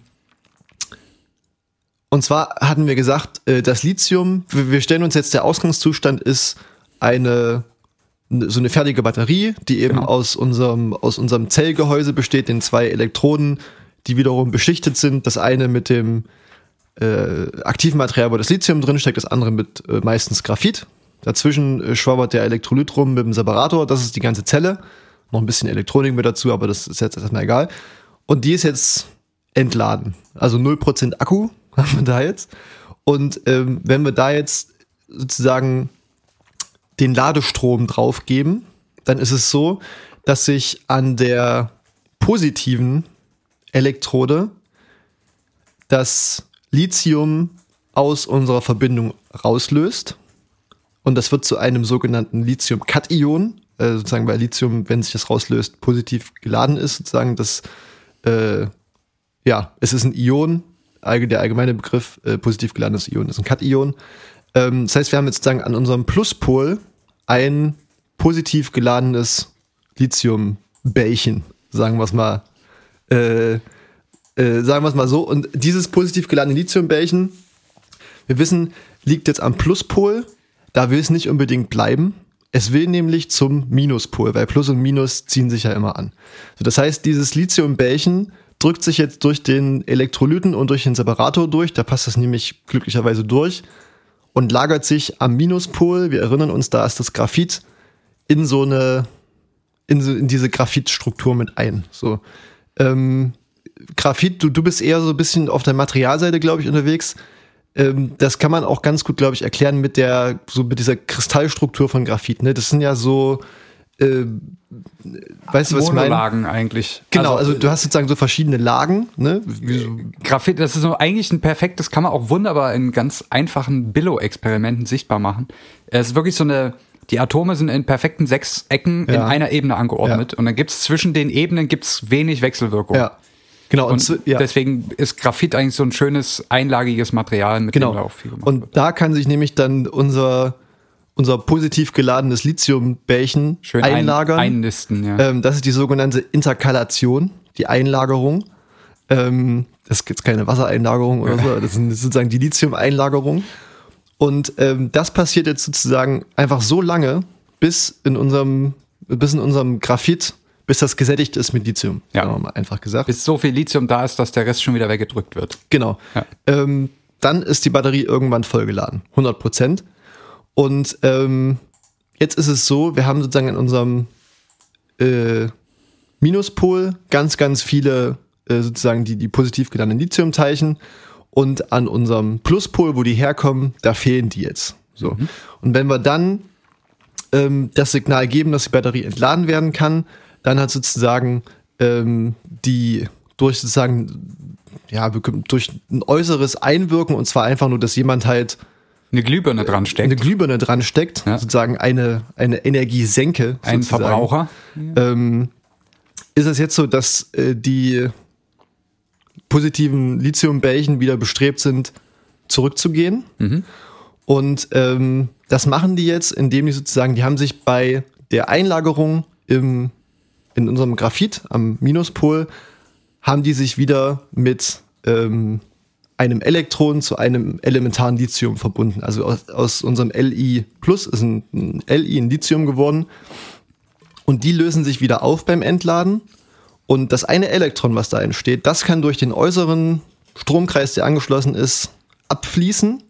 und zwar hatten wir gesagt, äh, das Lithium, wir stellen uns jetzt, der Ausgangszustand ist eine so eine fertige Batterie, die eben Genau. aus unserem aus unserem Zellgehäuse besteht, den zwei Elektroden, die wiederum beschichtet sind. Das eine mit dem äh, aktiven Material, wo das Lithium drinsteckt, das andere mit äh, meistens Graphit. Dazwischen äh, schwabbert der Elektrolyt rum mit dem Separator, das ist die ganze Zelle. Noch ein bisschen Elektronik mit dazu, aber das ist jetzt erstmal egal. Und die ist jetzt entladen. Also 0% Akku haben wir da jetzt. Und ähm, wenn wir da jetzt sozusagen den Ladestrom draufgeben, dann ist es so, dass sich an der positiven Elektrode das Lithium aus unserer Verbindung rauslöst. Und das wird zu einem sogenannten Lithium-Kation, äh, sozusagen weil Lithium, wenn sich das rauslöst, positiv geladen ist, sozusagen das, äh, ja, es ist ein Ion, der allgemeine Begriff äh, positiv geladenes Ion ist ein Kation. Ähm, das heißt, wir haben jetzt sozusagen an unserem Pluspol ein positiv geladenes Lithium-Bällchen, sagen wir es mal, äh, äh, sagen wir es mal so. Und dieses positiv geladene Lithiumbällchen, wir wissen, liegt jetzt am Pluspol. Da will es nicht unbedingt bleiben. Es will nämlich zum Minuspol, weil Plus und Minus ziehen sich ja immer an. So, das heißt, dieses Lithiumbällchen drückt sich jetzt durch den Elektrolyten und durch den Separator durch. Da passt das nämlich glücklicherweise durch und lagert sich am Minuspol. Wir erinnern uns, da ist das Graphit in so eine, in, so, in diese Graphitstruktur mit ein. So. Ähm, Graphit, du, du bist eher so ein bisschen auf der Materialseite, glaube ich, unterwegs. Ähm, das kann man auch ganz gut, glaube ich, erklären mit der, so mit dieser Kristallstruktur von Graphit. Ne? Das sind ja so, äh, weißt du, was ich meine? Monolagen eigentlich. Genau, also, du hast sozusagen so verschiedene Lagen, ne? So, Graphit, das ist so eigentlich ein perfektes, kann man auch wunderbar in ganz einfachen Billo-Experimenten sichtbar machen. Es ist wirklich so eine, die Atome sind in perfekten Sechsecken in Ja. einer Ebene angeordnet Ja. und dann gibt's zwischen den Ebenen gibt's wenig Wechselwirkung. ja. Genau, und, Und zw- ja. deswegen ist Graphit eigentlich so ein schönes einlagiges Material, mit dem da Genau. auch viel gemacht wird. Und da kann sich nämlich dann unser, unser positiv geladenes Lithiumbällchen Schön einlagern. Ein, einnisten, ja. Ähm, das ist die sogenannte Interkalation, die Einlagerung. Ähm, das gibt keine Wassereinlagerung oder so, das ist sozusagen die Lithium-Einlagerung. Und ähm, das passiert jetzt sozusagen einfach so lange, bis in unserem, bis in unserem Graphit, bis das gesättigt ist mit Lithium. Ja. Mal einfach gesagt. Bis so viel Lithium da ist, dass der Rest schon wieder weggedrückt wird. Genau. Ja. Ähm, dann ist die Batterie irgendwann vollgeladen, 100 Prozent. Und ähm, jetzt ist es so, wir haben sozusagen in unserem äh, Minuspol ganz, ganz viele äh, sozusagen die, die positiv geladenen Lithiumteilchen und an unserem Pluspol, wo die herkommen, da fehlen die jetzt. So. Mhm. Und wenn wir dann ähm, das Signal geben, dass die Batterie entladen werden kann, dann hat sozusagen ähm, die durch sozusagen ja durch ein äußeres Einwirken und zwar einfach nur, dass jemand halt eine Glühbirne dran steckt. Eine Glühbirne dran steckt, ja. sozusagen eine, eine Energiesenke. Ein Verbraucher. Ähm, ist es jetzt so, dass äh, die positiven Lithiumbällchen wieder bestrebt sind, zurückzugehen. Mhm. Und ähm, das machen die jetzt, indem die sozusagen, die haben sich bei der Einlagerung im, in unserem Graphit am Minuspol, haben die sich wieder mit ähm, einem Elektron zu einem elementaren Lithium verbunden. Also aus, aus unserem Li Plus ist ein, ein Li ein Lithium geworden. Und die lösen sich wieder auf beim Entladen. Und das eine Elektron, was da entsteht, das kann durch den äußeren Stromkreis, der angeschlossen ist, abfließen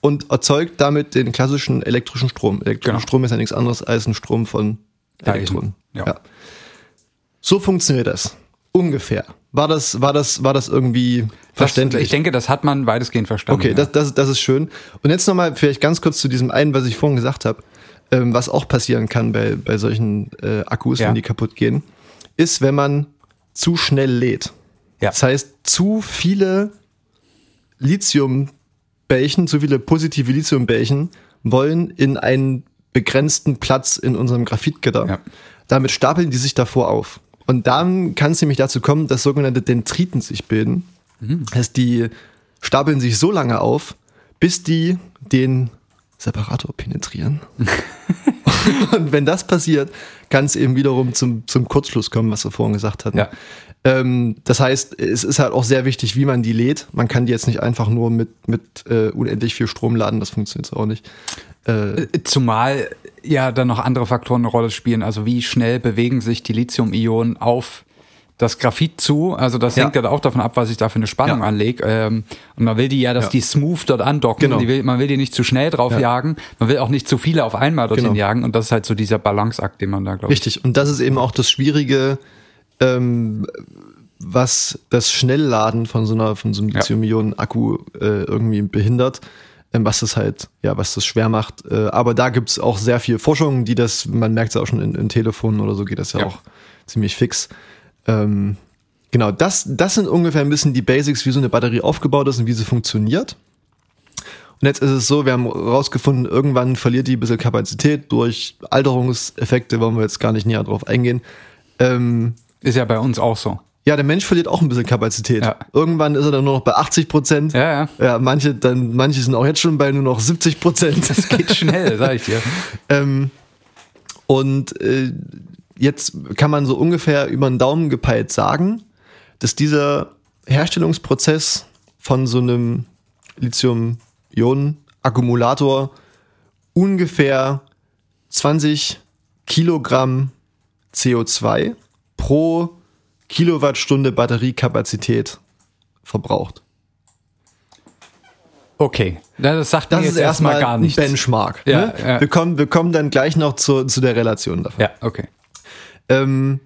und erzeugt damit den klassischen elektrischen Strom. Elektrischer genau. Strom ist ja nichts anderes als ein Strom von Elektronen. Ja. ja. So funktioniert das. Ungefähr. War das, war das, war das irgendwie verständlich? ich denke, das hat man weitestgehend verstanden. Okay, ja. das, das, das ist schön. Und jetzt nochmal vielleicht ganz kurz zu diesem einen, was ich vorhin gesagt habe, ähm, was auch passieren kann bei, bei solchen äh, Akkus, ja. wenn die kaputt gehen, ist, wenn man zu schnell lädt. Ja. Das heißt, zu viele Lithiumbällchen, zu viele positive Lithiumbällchen wollen in einen begrenzten Platz in unserem Graphitgitter. Ja. Damit stapeln die sich davor auf. Und dann kann es nämlich dazu kommen, dass sogenannte Dendriten sich bilden. Mhm. Das heißt, die stapeln sich so lange auf, bis die den Separator penetrieren. und wenn das passiert, kann es eben wiederum zum, zum Kurzschluss kommen, was wir vorhin gesagt hatten. Ja. Ähm, das heißt, es ist halt auch sehr wichtig, wie man die lädt. Man kann die jetzt nicht einfach nur mit, mit äh, unendlich viel Strom laden, das funktioniert auch nicht. Äh, äh, Zumal ja dann noch andere Faktoren eine Rolle spielen. Also wie schnell bewegen sich die Lithium-Ionen auf das Graphit zu. Also das ja. hängt ja auch davon ab, was ich da für eine Spannung ja. anlege. Ähm, und man will die ja, dass ja. die smooth dort andocken. Genau. Will, man will die nicht zu schnell drauf ja. jagen. Man will auch nicht zu viele auf einmal dorthin genau. jagen. Und das ist halt so dieser Balanceakt, den man da, glaube ich. Richtig. Und das ist eben auch das Schwierige, ähm, was das Schnellladen von so einer, von so einem Lithium-Ionen-Akku äh, irgendwie behindert ähm, was das halt, ja, was das schwer macht. Äh, aber da gibt's auch sehr viel Forschung, die das, man merkt es auch schon in, in, Telefonen oder so geht das ja, ja. auch ziemlich fix. Ähm, genau, das, das sind ungefähr ein bisschen die Basics, wie so eine Batterie aufgebaut ist und wie sie funktioniert. Und jetzt ist es so, wir haben rausgefunden, irgendwann verliert die ein bisschen Kapazität durch Alterungseffekte, wollen wir jetzt gar nicht näher drauf eingehen. Ähm, ist ja bei uns auch so. Ja, der Mensch verliert auch ein bisschen Kapazität. Ja. Irgendwann ist er dann nur noch bei 80 Prozent. Ja, ja. Ja, manche, dann, manche sind auch jetzt schon bei nur noch 70 Prozent. Das geht schnell, sag ich dir. ähm, und äh, jetzt kann man so ungefähr über den Daumen gepeilt sagen, dass dieser Herstellungsprozess von so einem Lithium-Ionen-Akkumulator ungefähr 20 Kilogramm CO2 pro Kilowattstunde Batteriekapazität verbraucht. Okay, das sagt das mir jetzt erstmal gar nichts. Benchmark. Ja, ne? ja. Wir, kommen, wir kommen dann gleich noch zu, zu der Relation davon. Ja, okay. Ähm,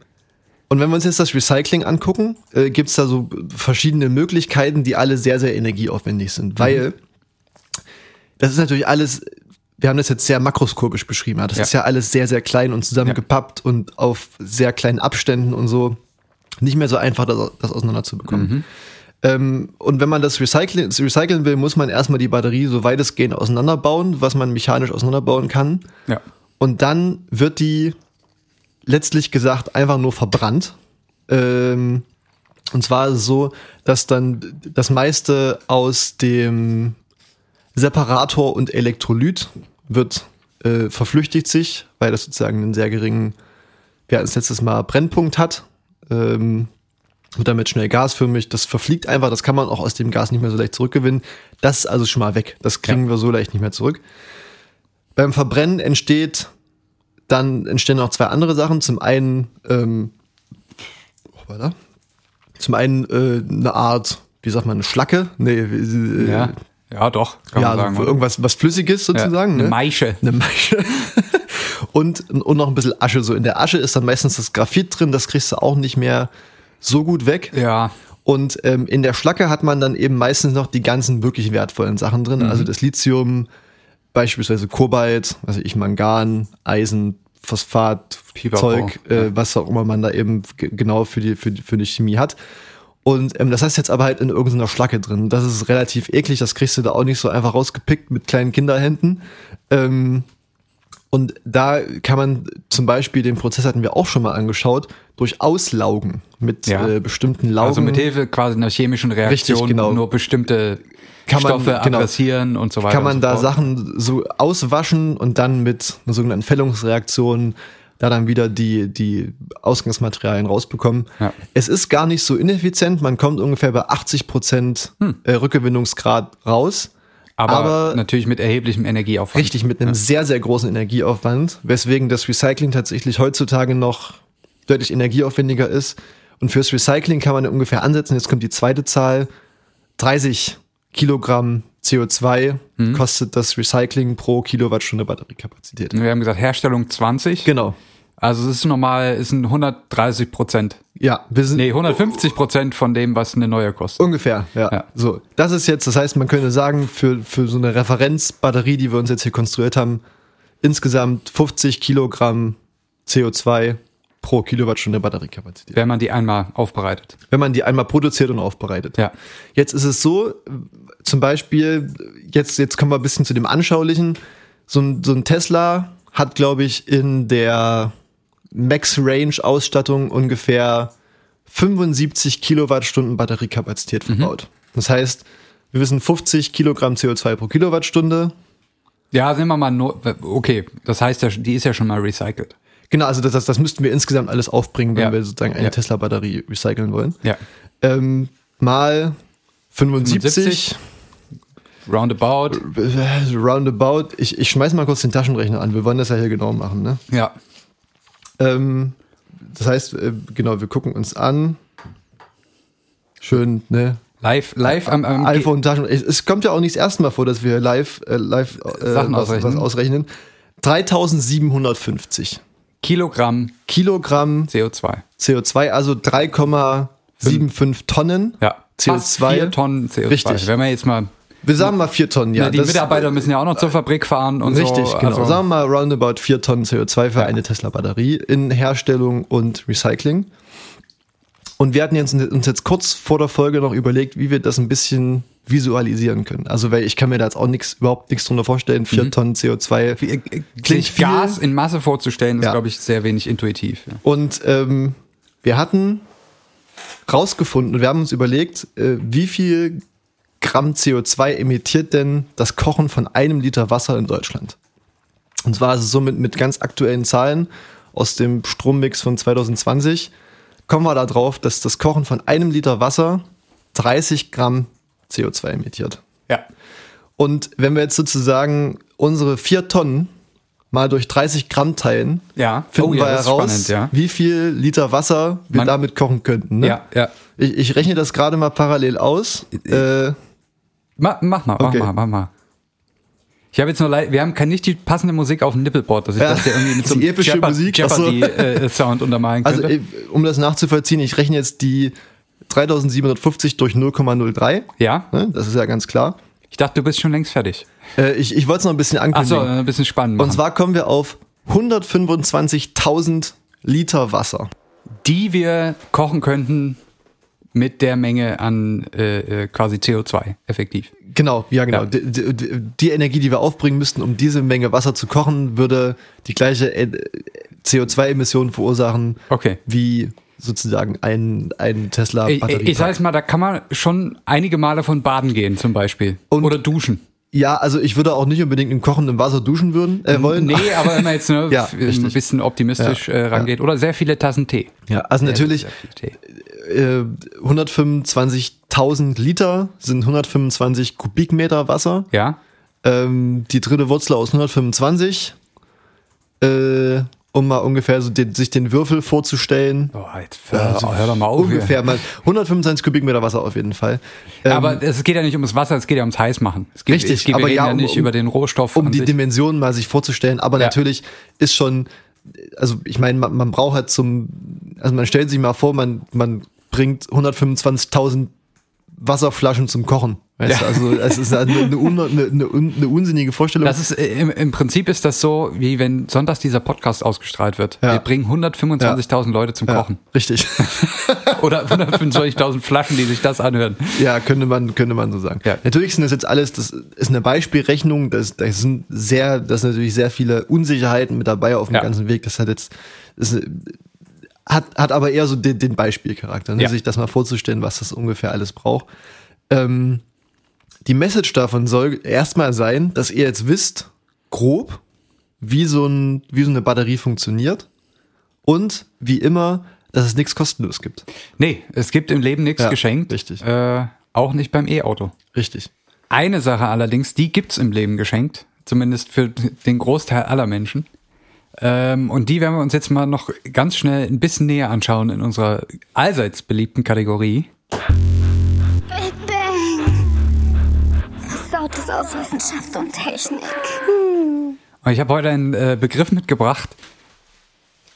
und wenn wir uns jetzt das Recycling angucken, äh, gibt es da so verschiedene Möglichkeiten, die alle sehr, sehr energieaufwendig sind. Mhm. Weil das ist natürlich alles, wir haben das jetzt sehr makroskopisch beschrieben. Das ja. ist ja alles sehr, sehr klein und zusammengepappt ja. und auf sehr kleinen Abständen und so. Nicht mehr so einfach, das, das auseinanderzubekommen. Mhm. Ähm, und wenn man das recyceln, recyceln will, muss man erstmal die Batterie so weitestgehend auseinanderbauen, was man mechanisch auseinanderbauen kann. Ja. Und dann wird die letztlich gesagt einfach nur verbrannt. Ähm, und zwar so, dass dann das meiste aus dem Separator und Elektrolyt wird äh, verflüchtigt sich, weil das sozusagen einen sehr geringen, wir hatten es letztes Mal Brennpunkt hat. Ähm, wird damit schnell gasförmig. Das verfliegt einfach, das kann man auch aus dem Gas nicht mehr so leicht zurückgewinnen. Das ist also schon mal weg. Das kriegen ja. wir so leicht nicht mehr zurück. Beim Verbrennen entsteht dann entstehen noch zwei andere Sachen. Zum einen, ähm, oh, zum einen äh, eine Art, wie sagt man, eine Schlacke? Nee, äh, ja. Ja, doch, kann ja, man sagen. also irgendwas was Flüssiges sozusagen. eine ne? Maische. Eine Maische. und, und noch ein bisschen Asche. So in der Asche ist dann meistens das Graphit drin, das kriegst du auch nicht mehr so gut weg. Ja, Und ähm, in der Schlacke hat man dann eben meistens noch die ganzen wirklich wertvollen Sachen drin. Also das Lithium, beispielsweise Kobalt, also ich Mangan, Eisen, Phosphat, Pipapo, Zeug, äh, was auch immer man da eben genau für die, für, die- für die Chemie hat. Und ähm, das heißt jetzt aber halt in irgendeiner Schlacke drin. Das ist relativ eklig, das kriegst du da auch nicht so einfach rausgepickt mit kleinen Kinderhänden. Ähm, und da kann man zum Beispiel, den Prozess hatten wir auch schon mal angeschaut, durch Auslaugen mit Ja. äh, bestimmten Laugen. also mit Hilfe quasi einer chemischen Reaktion Richtig, genau. nur bestimmte Kann man- Stoffe genau. adressieren und so weiter. kann man so da fort. Sachen so auswaschen und dann mit einer sogenannten Fällungsreaktion da dann wieder die, die Ausgangsmaterialien rausbekommen. Ja. Es ist gar nicht so ineffizient, man kommt ungefähr bei 80 Prozent Hm. äh, Rückgewinnungsgrad raus. aber, aber- natürlich mit erheblichem Energieaufwand. Richtig, mit einem sehr, sehr großen Energieaufwand, weswegen das Recycling tatsächlich heutzutage noch deutlich energieaufwendiger ist. Und fürs Recycling kann man ungefähr ansetzen, jetzt kommt die zweite Zahl, 30 Kilogramm CO2 Mhm. kostet das Recycling pro Kilowattstunde Batteriekapazität. Wir haben gesagt Herstellung 20. Genau. Also es ist normal, es sind 130 Prozent. Ja, wir sind Nee, 150 Prozent von dem, was eine neue kostet. ungefähr, ja. Ja. So, das ist jetzt, das heißt, man könnte sagen, für, für so eine Referenzbatterie, die wir uns jetzt hier konstruiert haben, insgesamt 50 Kilogramm CO2 pro Kilowattstunde Batteriekapazität. Wenn man die einmal aufbereitet. wenn man die einmal produziert und aufbereitet. Ja. Jetzt ist es so, zum Beispiel, jetzt, jetzt kommen wir ein bisschen zu dem Anschaulichen. So ein, so ein Tesla hat, glaube ich, in der Max-Range-Ausstattung ungefähr 75 Kilowattstunden Batteriekapazität verbaut. Das heißt, wir wissen 50 Kilogramm CO2 pro Kilowattstunde. Ja, sehen wir mal nur, okay, das heißt die ist ja schon mal recycelt. Genau, also das, das, das müssten wir insgesamt alles aufbringen, wenn Ja. wir sozusagen eine Ja. Tesla-Batterie recyceln wollen. Ja. Ähm, mal 75 Roundabout. Äh, Roundabout. Ich, ich schmeiß mal kurz den Taschenrechner an. Wir wollen das ja hier genau machen, ne? Ja. Ähm, das heißt, äh, genau, wir gucken uns an. Schön, ne? Live, live am, am iPhone Taschen. Es, es kommt ja auch nicht das erste Mal vor, dass wir live, äh, live äh, Sachen was, ausrechnen. was ausrechnen. 3750 Kilogramm Kilogramm CO2. CO2, also 3,75 Tonnen Ja. Fast CO2. vier Tonnen CO2. Richtig. Wenn man jetzt mal, Wir sagen mal 4 Tonnen, ja. ne, die das- Mitarbeiter müssen ja auch noch zur Fabrik fahren und Richtig, so. genau. Also, Sagen wir mal roundabout 4 Tonnen CO2 für eine Tesla-Batterie in Herstellung und Recycling. Und wir hatten jetzt, uns jetzt kurz vor der Folge noch überlegt, wie wir das ein bisschen visualisieren können. Also, weil ich kann mir da jetzt auch nichts, überhaupt nichts drunter vorstellen. 4 Mhm. Tonnen CO2 Klingt klingt viel. Gas in Masse vorzustellen, ist, Ja. glaube ich, sehr wenig intuitiv. Ja. Und ähm, wir hatten rausgefunden und wir haben uns überlegt, äh, wie viel Gramm CO2 emittiert denn das Kochen von einem Liter Wasser in Deutschland? Und zwar ist es so mit, mit ganz aktuellen Zahlen aus dem Strommix von 2020, kommen wir da drauf, dass das Kochen von einem Liter Wasser 30 Gramm CO2 emittiert. ja. Und wenn wir jetzt sozusagen unsere vier Tonnen mal durch 30 Gramm teilen, Ja. finden Oh ja, wir heraus, spannend, ja. wie viel Liter Wasser wir Man- damit kochen könnten. Ne? Ja, ja. Ich, ich rechne das gerade mal parallel aus. Äh, Ma, mach mal, mach Okay. mal, mach mal. Ich habe jetzt nur leid, wir haben kein, nicht die passende Musik auf dem Nippelboard, dass ich Ja, das hier irgendwie mit so einem epische Jeopard- Musik, ach so. Jeopardy-Sound untermalen also, könnte. äh, um das nachzuvollziehen, ich rechne jetzt die 3750 durch 0,03. ja, Ne? Das ist ja ganz klar. ich dachte, du bist schon längst fertig. Äh, ich ich wollte es noch ein bisschen Ach so, ankündigen. ein bisschen spannend machen. Und zwar kommen wir auf 125.000 Liter Wasser. die wir kochen könnten mit der Menge an äh, äh, quasi CO2, effektiv. Genau, ja genau. Ja. Die, die, die Energie, die wir aufbringen müssten, um diese Menge Wasser zu kochen, würde die gleiche äh, CO2-Emission verursachen Okay. wie sozusagen ein, ein Ich, Tesla-Batterie. ich, ich sag jetzt mal, da kann man schon einige Male von baden gehen, zum Beispiel. Und- Oder duschen. Ja, also ich würde auch nicht unbedingt im kochenden Wasser duschen würden, äh, wollen. Nee, aber wenn man jetzt ne, Ja, ein bisschen optimistisch äh, rangeht. Oder sehr viele Tassen Tee. Ja, also natürlich Sehr Tee. äh, 125.000 Liter sind 125 Kubikmeter Wasser. Ja, Ähm, die dritte Wurzel aus 125 äh, um mal ungefähr so den, sich den Würfel vorzustellen. Boah, jetzt hör, hör doch mal auf. Ungefähr mal 125 Kubikmeter Wasser auf jeden Fall. Ähm, aber es geht ja nicht ums Wasser, es geht ja ums Heißmachen. Es geht, richtig, es geht, aber ja, ja um, nicht um, über den Rohstoff. Um die sich. Dimensionen mal sich vorzustellen. Aber ja. natürlich ist schon, also ich meine, man, man braucht halt zum, also man stellt sich mal vor, man, man bringt 125.000 Wasserflaschen zum Kochen. Weißt ja. Also es ist eine, eine, eine, eine, unsinnige Vorstellung. Das ist im, im, Prinzip ist das so, wie wenn sonntags dieser Podcast ausgestrahlt wird. Ja. Wir bringen 125.000 ja. Leute zum Kochen. richtig. Oder 125.000 Flaschen, die sich das anhören. Ja, könnte man, könnte man so sagen. Natürlich sind das jetzt alles, das ist eine Beispielrechnung, das, das sind sehr, das sind natürlich sehr viele Unsicherheiten mit dabei auf dem ganzen Weg. Das hat jetzt, das hat, hat aber eher so den, den Beispielcharakter, ne? sich das mal vorzustellen, was das ungefähr alles braucht. Ähm, die Message davon soll erstmal sein, dass ihr jetzt wisst, grob, wie so, ein, wie so eine Batterie funktioniert und wie immer, dass es nichts kostenlos gibt. Nee, es gibt im Leben nichts ja, geschenkt. Richtig. Äh, auch nicht beim E-Auto. Richtig. Eine Sache allerdings, die gibt's im Leben geschenkt, zumindest für den Großteil aller Menschen. Ähm, und die werden wir uns jetzt mal noch ganz schnell ein bisschen näher anschauen in unserer allseits beliebten Kategorie. Versautes aus Wissenschaft und Technik. Und ich habe heute einen äh, Begriff mitgebracht,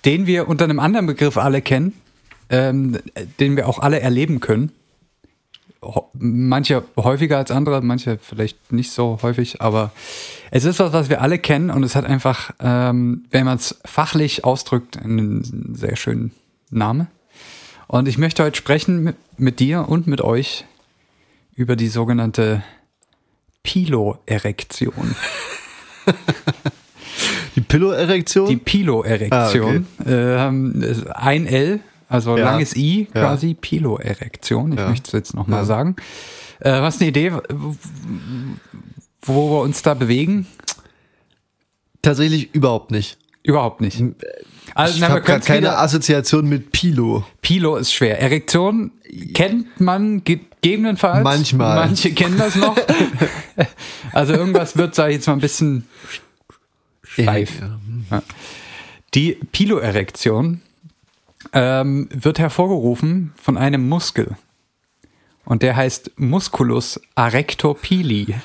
den wir unter einem anderen Begriff alle kennen, ähm, den wir auch alle erleben können. Manche häufiger als andere, manche vielleicht nicht so häufig, aber es ist was, was wir alle kennen und es hat einfach, ähm, wenn man es fachlich ausdrückt, einen sehr schönen Namen. Und ich möchte heute sprechen mit, mit dir und mit euch über die sogenannte Piloerektion. Die Piloerektion? Die Piloerektion. Ah, okay. ähm, ein L, also ja. langes I, quasi ja. Piloerektion. Ich ja. möchte es jetzt nochmal ja. sagen. Äh, was eine Idee, wo wir uns da bewegen? Tatsächlich überhaupt nicht. Überhaupt nicht. Also, ich na, habe keine Assoziation mit Pilo. Pilo ist schwer. Erektion kennt man gegebenenfalls. Manchmal. Manche kennen das noch. also irgendwas wird, sag ich jetzt mal, ein bisschen steif. Ja. Die Piloerektion ähm, wird hervorgerufen von einem Muskel. Und der heißt Musculus arrector pili.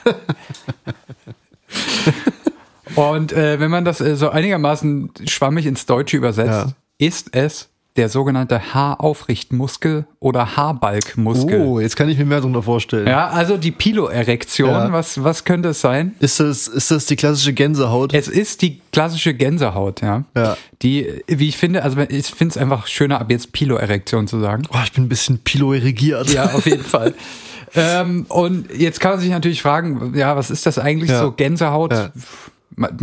Und äh, wenn man das äh, so einigermaßen schwammig ins Deutsche übersetzt, ja. ist es der sogenannte Haaraufrichtmuskel oder Haarbalkmuskel. Oh, jetzt kann ich mir mehr darunter vorstellen. Ja, also die Piloerektion, ja. was, was könnte es sein? Ist das, ist das die klassische Gänsehaut? Es ist die klassische Gänsehaut, ja. ja. Die, wie ich finde, also ich finde es einfach schöner, ab jetzt Piloerektion zu sagen. Oh, ich bin ein bisschen piloerigiert. Ja, auf jeden Fall. ähm, und jetzt kann man sich natürlich fragen, ja, was ist das eigentlich ja. so Gänsehaut?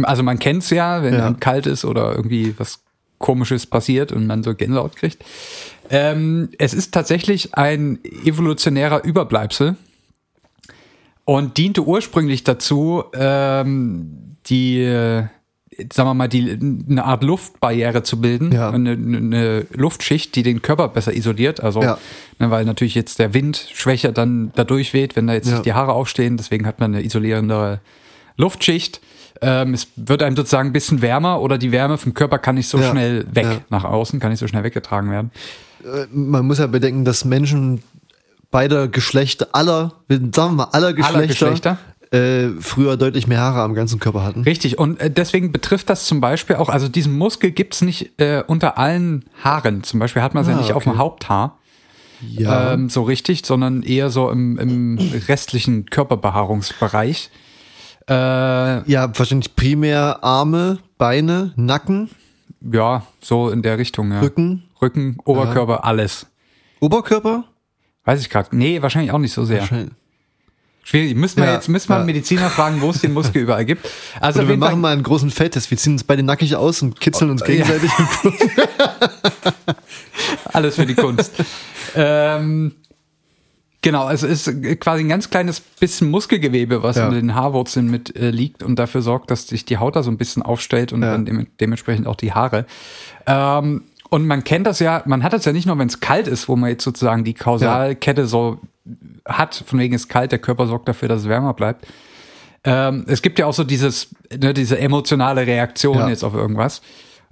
Also man kennt es ja, wenn ja. kalt ist oder irgendwie was Komisches passiert und man so Gänsehaut kriegt. Ähm, es ist tatsächlich ein evolutionärer Überbleibsel und diente ursprünglich dazu, ähm, die, sagen wir mal, die, eine Art Luftbarriere zu bilden, ja. eine, eine, Luftschicht, die den Körper besser isoliert. Also, ja. ne, weil natürlich jetzt der Wind schwächer dann dadurch weht, wenn da jetzt ja. die Haare aufstehen. Deswegen hat man eine isolierende Luftschicht ähm, es wird einem sozusagen ein bisschen wärmer oder die Wärme vom Körper kann nicht so ja, schnell weg ja. nach außen, kann nicht so schnell weggetragen werden. Äh, man muss ja bedenken, dass Menschen beider Geschlechter, aller, sagen wir mal, aller Geschlechter, aller Geschlechter. Äh, früher deutlich mehr Haare am ganzen Körper hatten. Richtig, und äh, deswegen betrifft das zum Beispiel auch, also diesen Muskel gibt's nicht äh, unter allen Haaren. Zum Beispiel hat man es ah, ja nicht okay. auf dem Haupthaar. Ja. Ähm, so richtig, sondern eher so im, im restlichen Körperbehaarungsbereich. Äh, ja, wahrscheinlich primär Arme, Beine, Nacken. Ja, so in der Richtung, ja. Rücken. Rücken, Oberkörper, ja. alles. Oberkörper? Weiß ich gerade. Nee, wahrscheinlich auch nicht so sehr. Schwierig. Müssen wir ja, jetzt müssen wir ja. einen Mediziner fragen, wo es den Muskel überall gibt. Also wir machen mal einen großen Feldtest. Wir ziehen uns beide nackig aus und kitzeln uns gegenseitig. Ja. Alles für die Kunst. ähm, Genau, es ist quasi ein ganz kleines bisschen Muskelgewebe, was ja. in den Haarwurzeln mit äh, liegt und dafür sorgt, dass sich die Haut da so ein bisschen aufstellt und ja. dann de dementsprechend auch die Haare. Ähm, und man kennt das ja, man hat das ja nicht nur, wenn es kalt ist, wo man jetzt sozusagen die Kausalkette ja. so hat, von wegen es kalt, der Körper sorgt dafür, dass es wärmer bleibt. Ähm, es gibt ja auch so dieses, ne, diese emotionale Reaktion jetzt auf irgendwas.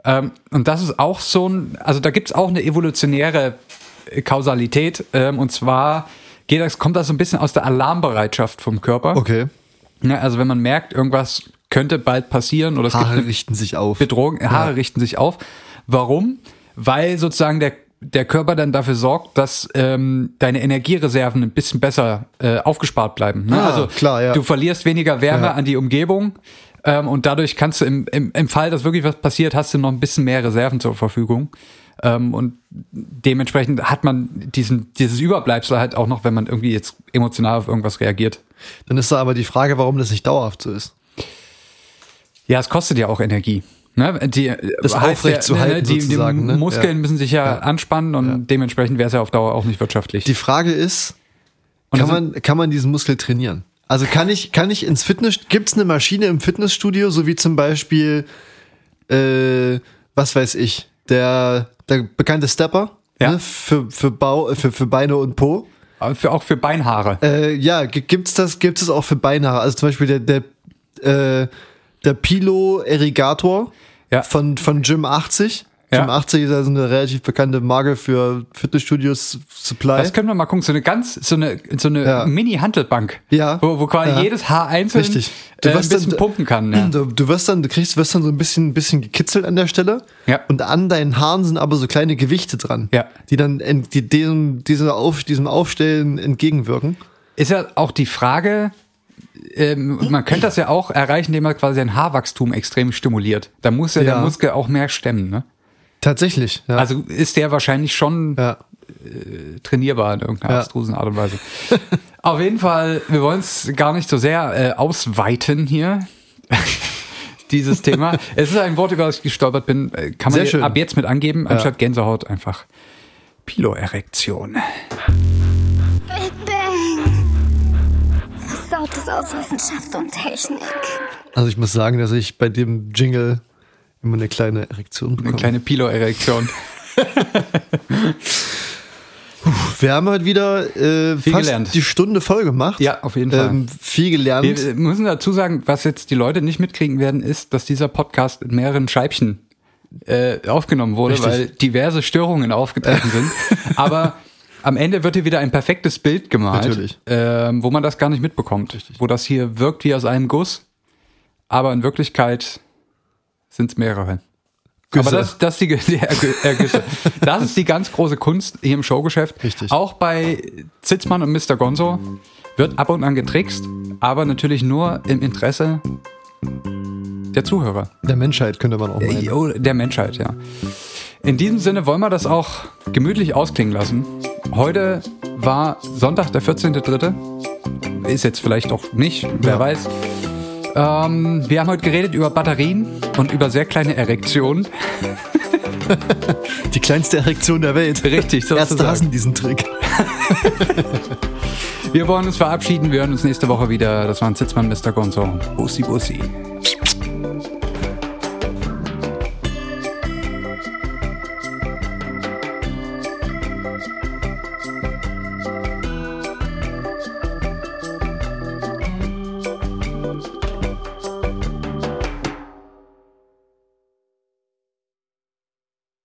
Ähm, und das ist auch so ein, also da gibt's auch eine evolutionäre Kausalität. Ähm, und zwar geht das, kommt das so ein bisschen aus der Alarmbereitschaft vom Körper. Okay. Ja, also wenn man merkt, irgendwas könnte bald passieren oder es gibt Haare eine richten sich auf. Bedrohung, Haare richten sich auf. Warum? Weil sozusagen der, der Körper dann dafür sorgt, dass ähm, deine Energiereserven ein bisschen besser äh, aufgespart bleiben. Ne? Ah, also klar, ja. du verlierst weniger Wärme Ja. an die Umgebung ähm, und dadurch kannst du im, im, im Fall, dass wirklich was passiert, hast du noch ein bisschen mehr Reserven zur Verfügung. Ähm, und dementsprechend hat man diesen, dieses Überbleibsel halt auch noch, wenn man irgendwie jetzt emotional auf irgendwas reagiert. Dann ist da aber die Frage, warum das nicht dauerhaft so ist. Ja, es kostet ja auch Energie. Ne? Die, Das heißt aufrechtzuhalten ja, ne, die, die ne? Muskeln Ja. müssen sich ja, anspannen und dementsprechend wäre es ja auf Dauer auch nicht wirtschaftlich. Die Frage ist, Und kann man, kann man diesen Muskel trainieren? Also kann ich, kann ich ins Fitness, gibt's eine Maschine im Fitnessstudio, so wie zum Beispiel, äh, was weiß ich, der, der bekannte Stepper, Ja. ne, für, für Bau, für, für Beine und Po. Aber für, auch für Beinhaare. Äh, ja, gibt's das, gibt's das auch für Beinahe? Also zum Beispiel der, der, äh, der Pilo Irrigator Ja. von, von Gym 80. Ja. Gym 80 ist also eine relativ bekannte Marke für Fitnessstudios Supply. Das können wir mal gucken. So eine ganz, so eine, so eine Ja. Mini-Handelbank. Ja. Wo, wo quasi Ja. jedes Haar einzeln Richtig. Du äh, ein wirst bisschen dann- pumpen kann. Ja. Du, du wirst dann, du kriegst, wirst dann so ein bisschen, bisschen gekitzelt an der Stelle. Ja. Und an deinen Haaren sind aber so kleine Gewichte dran. Ja. Die dann ent, die, diesem, diesem, Auf, diesem Aufstellen entgegenwirken. Ist ja auch die Frage, ähm, man könnte das ja auch erreichen, indem man quasi sein Haarwachstum extrem stimuliert. Da muss ja, der Ja. Muskel auch mehr stemmen. Ne? Tatsächlich. Ja. Also ist der wahrscheinlich schon ja. trainierbar in irgendeiner Ja. abstrusen Art und Weise. Auf jeden Fall, wir wollen es gar nicht so sehr äh, ausweiten hier. Dieses Thema. Es ist ein Wort, über das ich gestolpert bin. Äh, Kann man Sehr schön. ab jetzt mit angeben, anstatt Gänsehaut einfach Piloerektion. Big Bang. Versautes aus Wissenschaft und Technik. Also ich muss sagen, dass ich bei dem Jingle immer eine kleine Erektion Eine bekomme. kleine Piloerektion. Wir haben heute wieder äh, Viel fast gelernt. die Stunde voll gemacht. Ja, auf jeden Fall. Ähm, viel gelernt. Wir müssen dazu sagen, was jetzt die Leute nicht mitkriegen werden, ist, dass dieser Podcast in mehreren Scheibchen äh, aufgenommen wurde, Richtig. weil diverse Störungen aufgetreten sind. Aber am Ende wird hier wieder ein perfektes Bild gemalt, Natürlich. ähm, wo man das gar nicht mitbekommt. Wo das hier wirkt wie aus einem Guss, aber in Wirklichkeit sind es mehrere. Güsse. Aber das, das, ist die, die das ist die ganz große Kunst hier im Showgeschäft. Richtig. Auch bei Zitzmann und Mr. Gonzo wird ab und an getrickst, aber natürlich nur im Interesse der Zuhörer. der Menschheit könnte man auch Äh, meinen. jo, Der Menschheit, ja. In diesem Sinne wollen wir das auch gemütlich ausklingen lassen. Heute war Sonntag, der 14.3. Ist jetzt vielleicht auch nicht, wer Ja. weiß. Ähm, wir haben heute geredet über Batterien und über sehr kleine Erektionen. Die kleinste Erektion der Welt. Richtig, Ärzte sozusagen. hassen diesen Trick. Wir wollen uns verabschieden. Wir hören uns nächste Woche wieder. Das waren Zitzmann, Mr. Gonzo. Bussi, Bussi.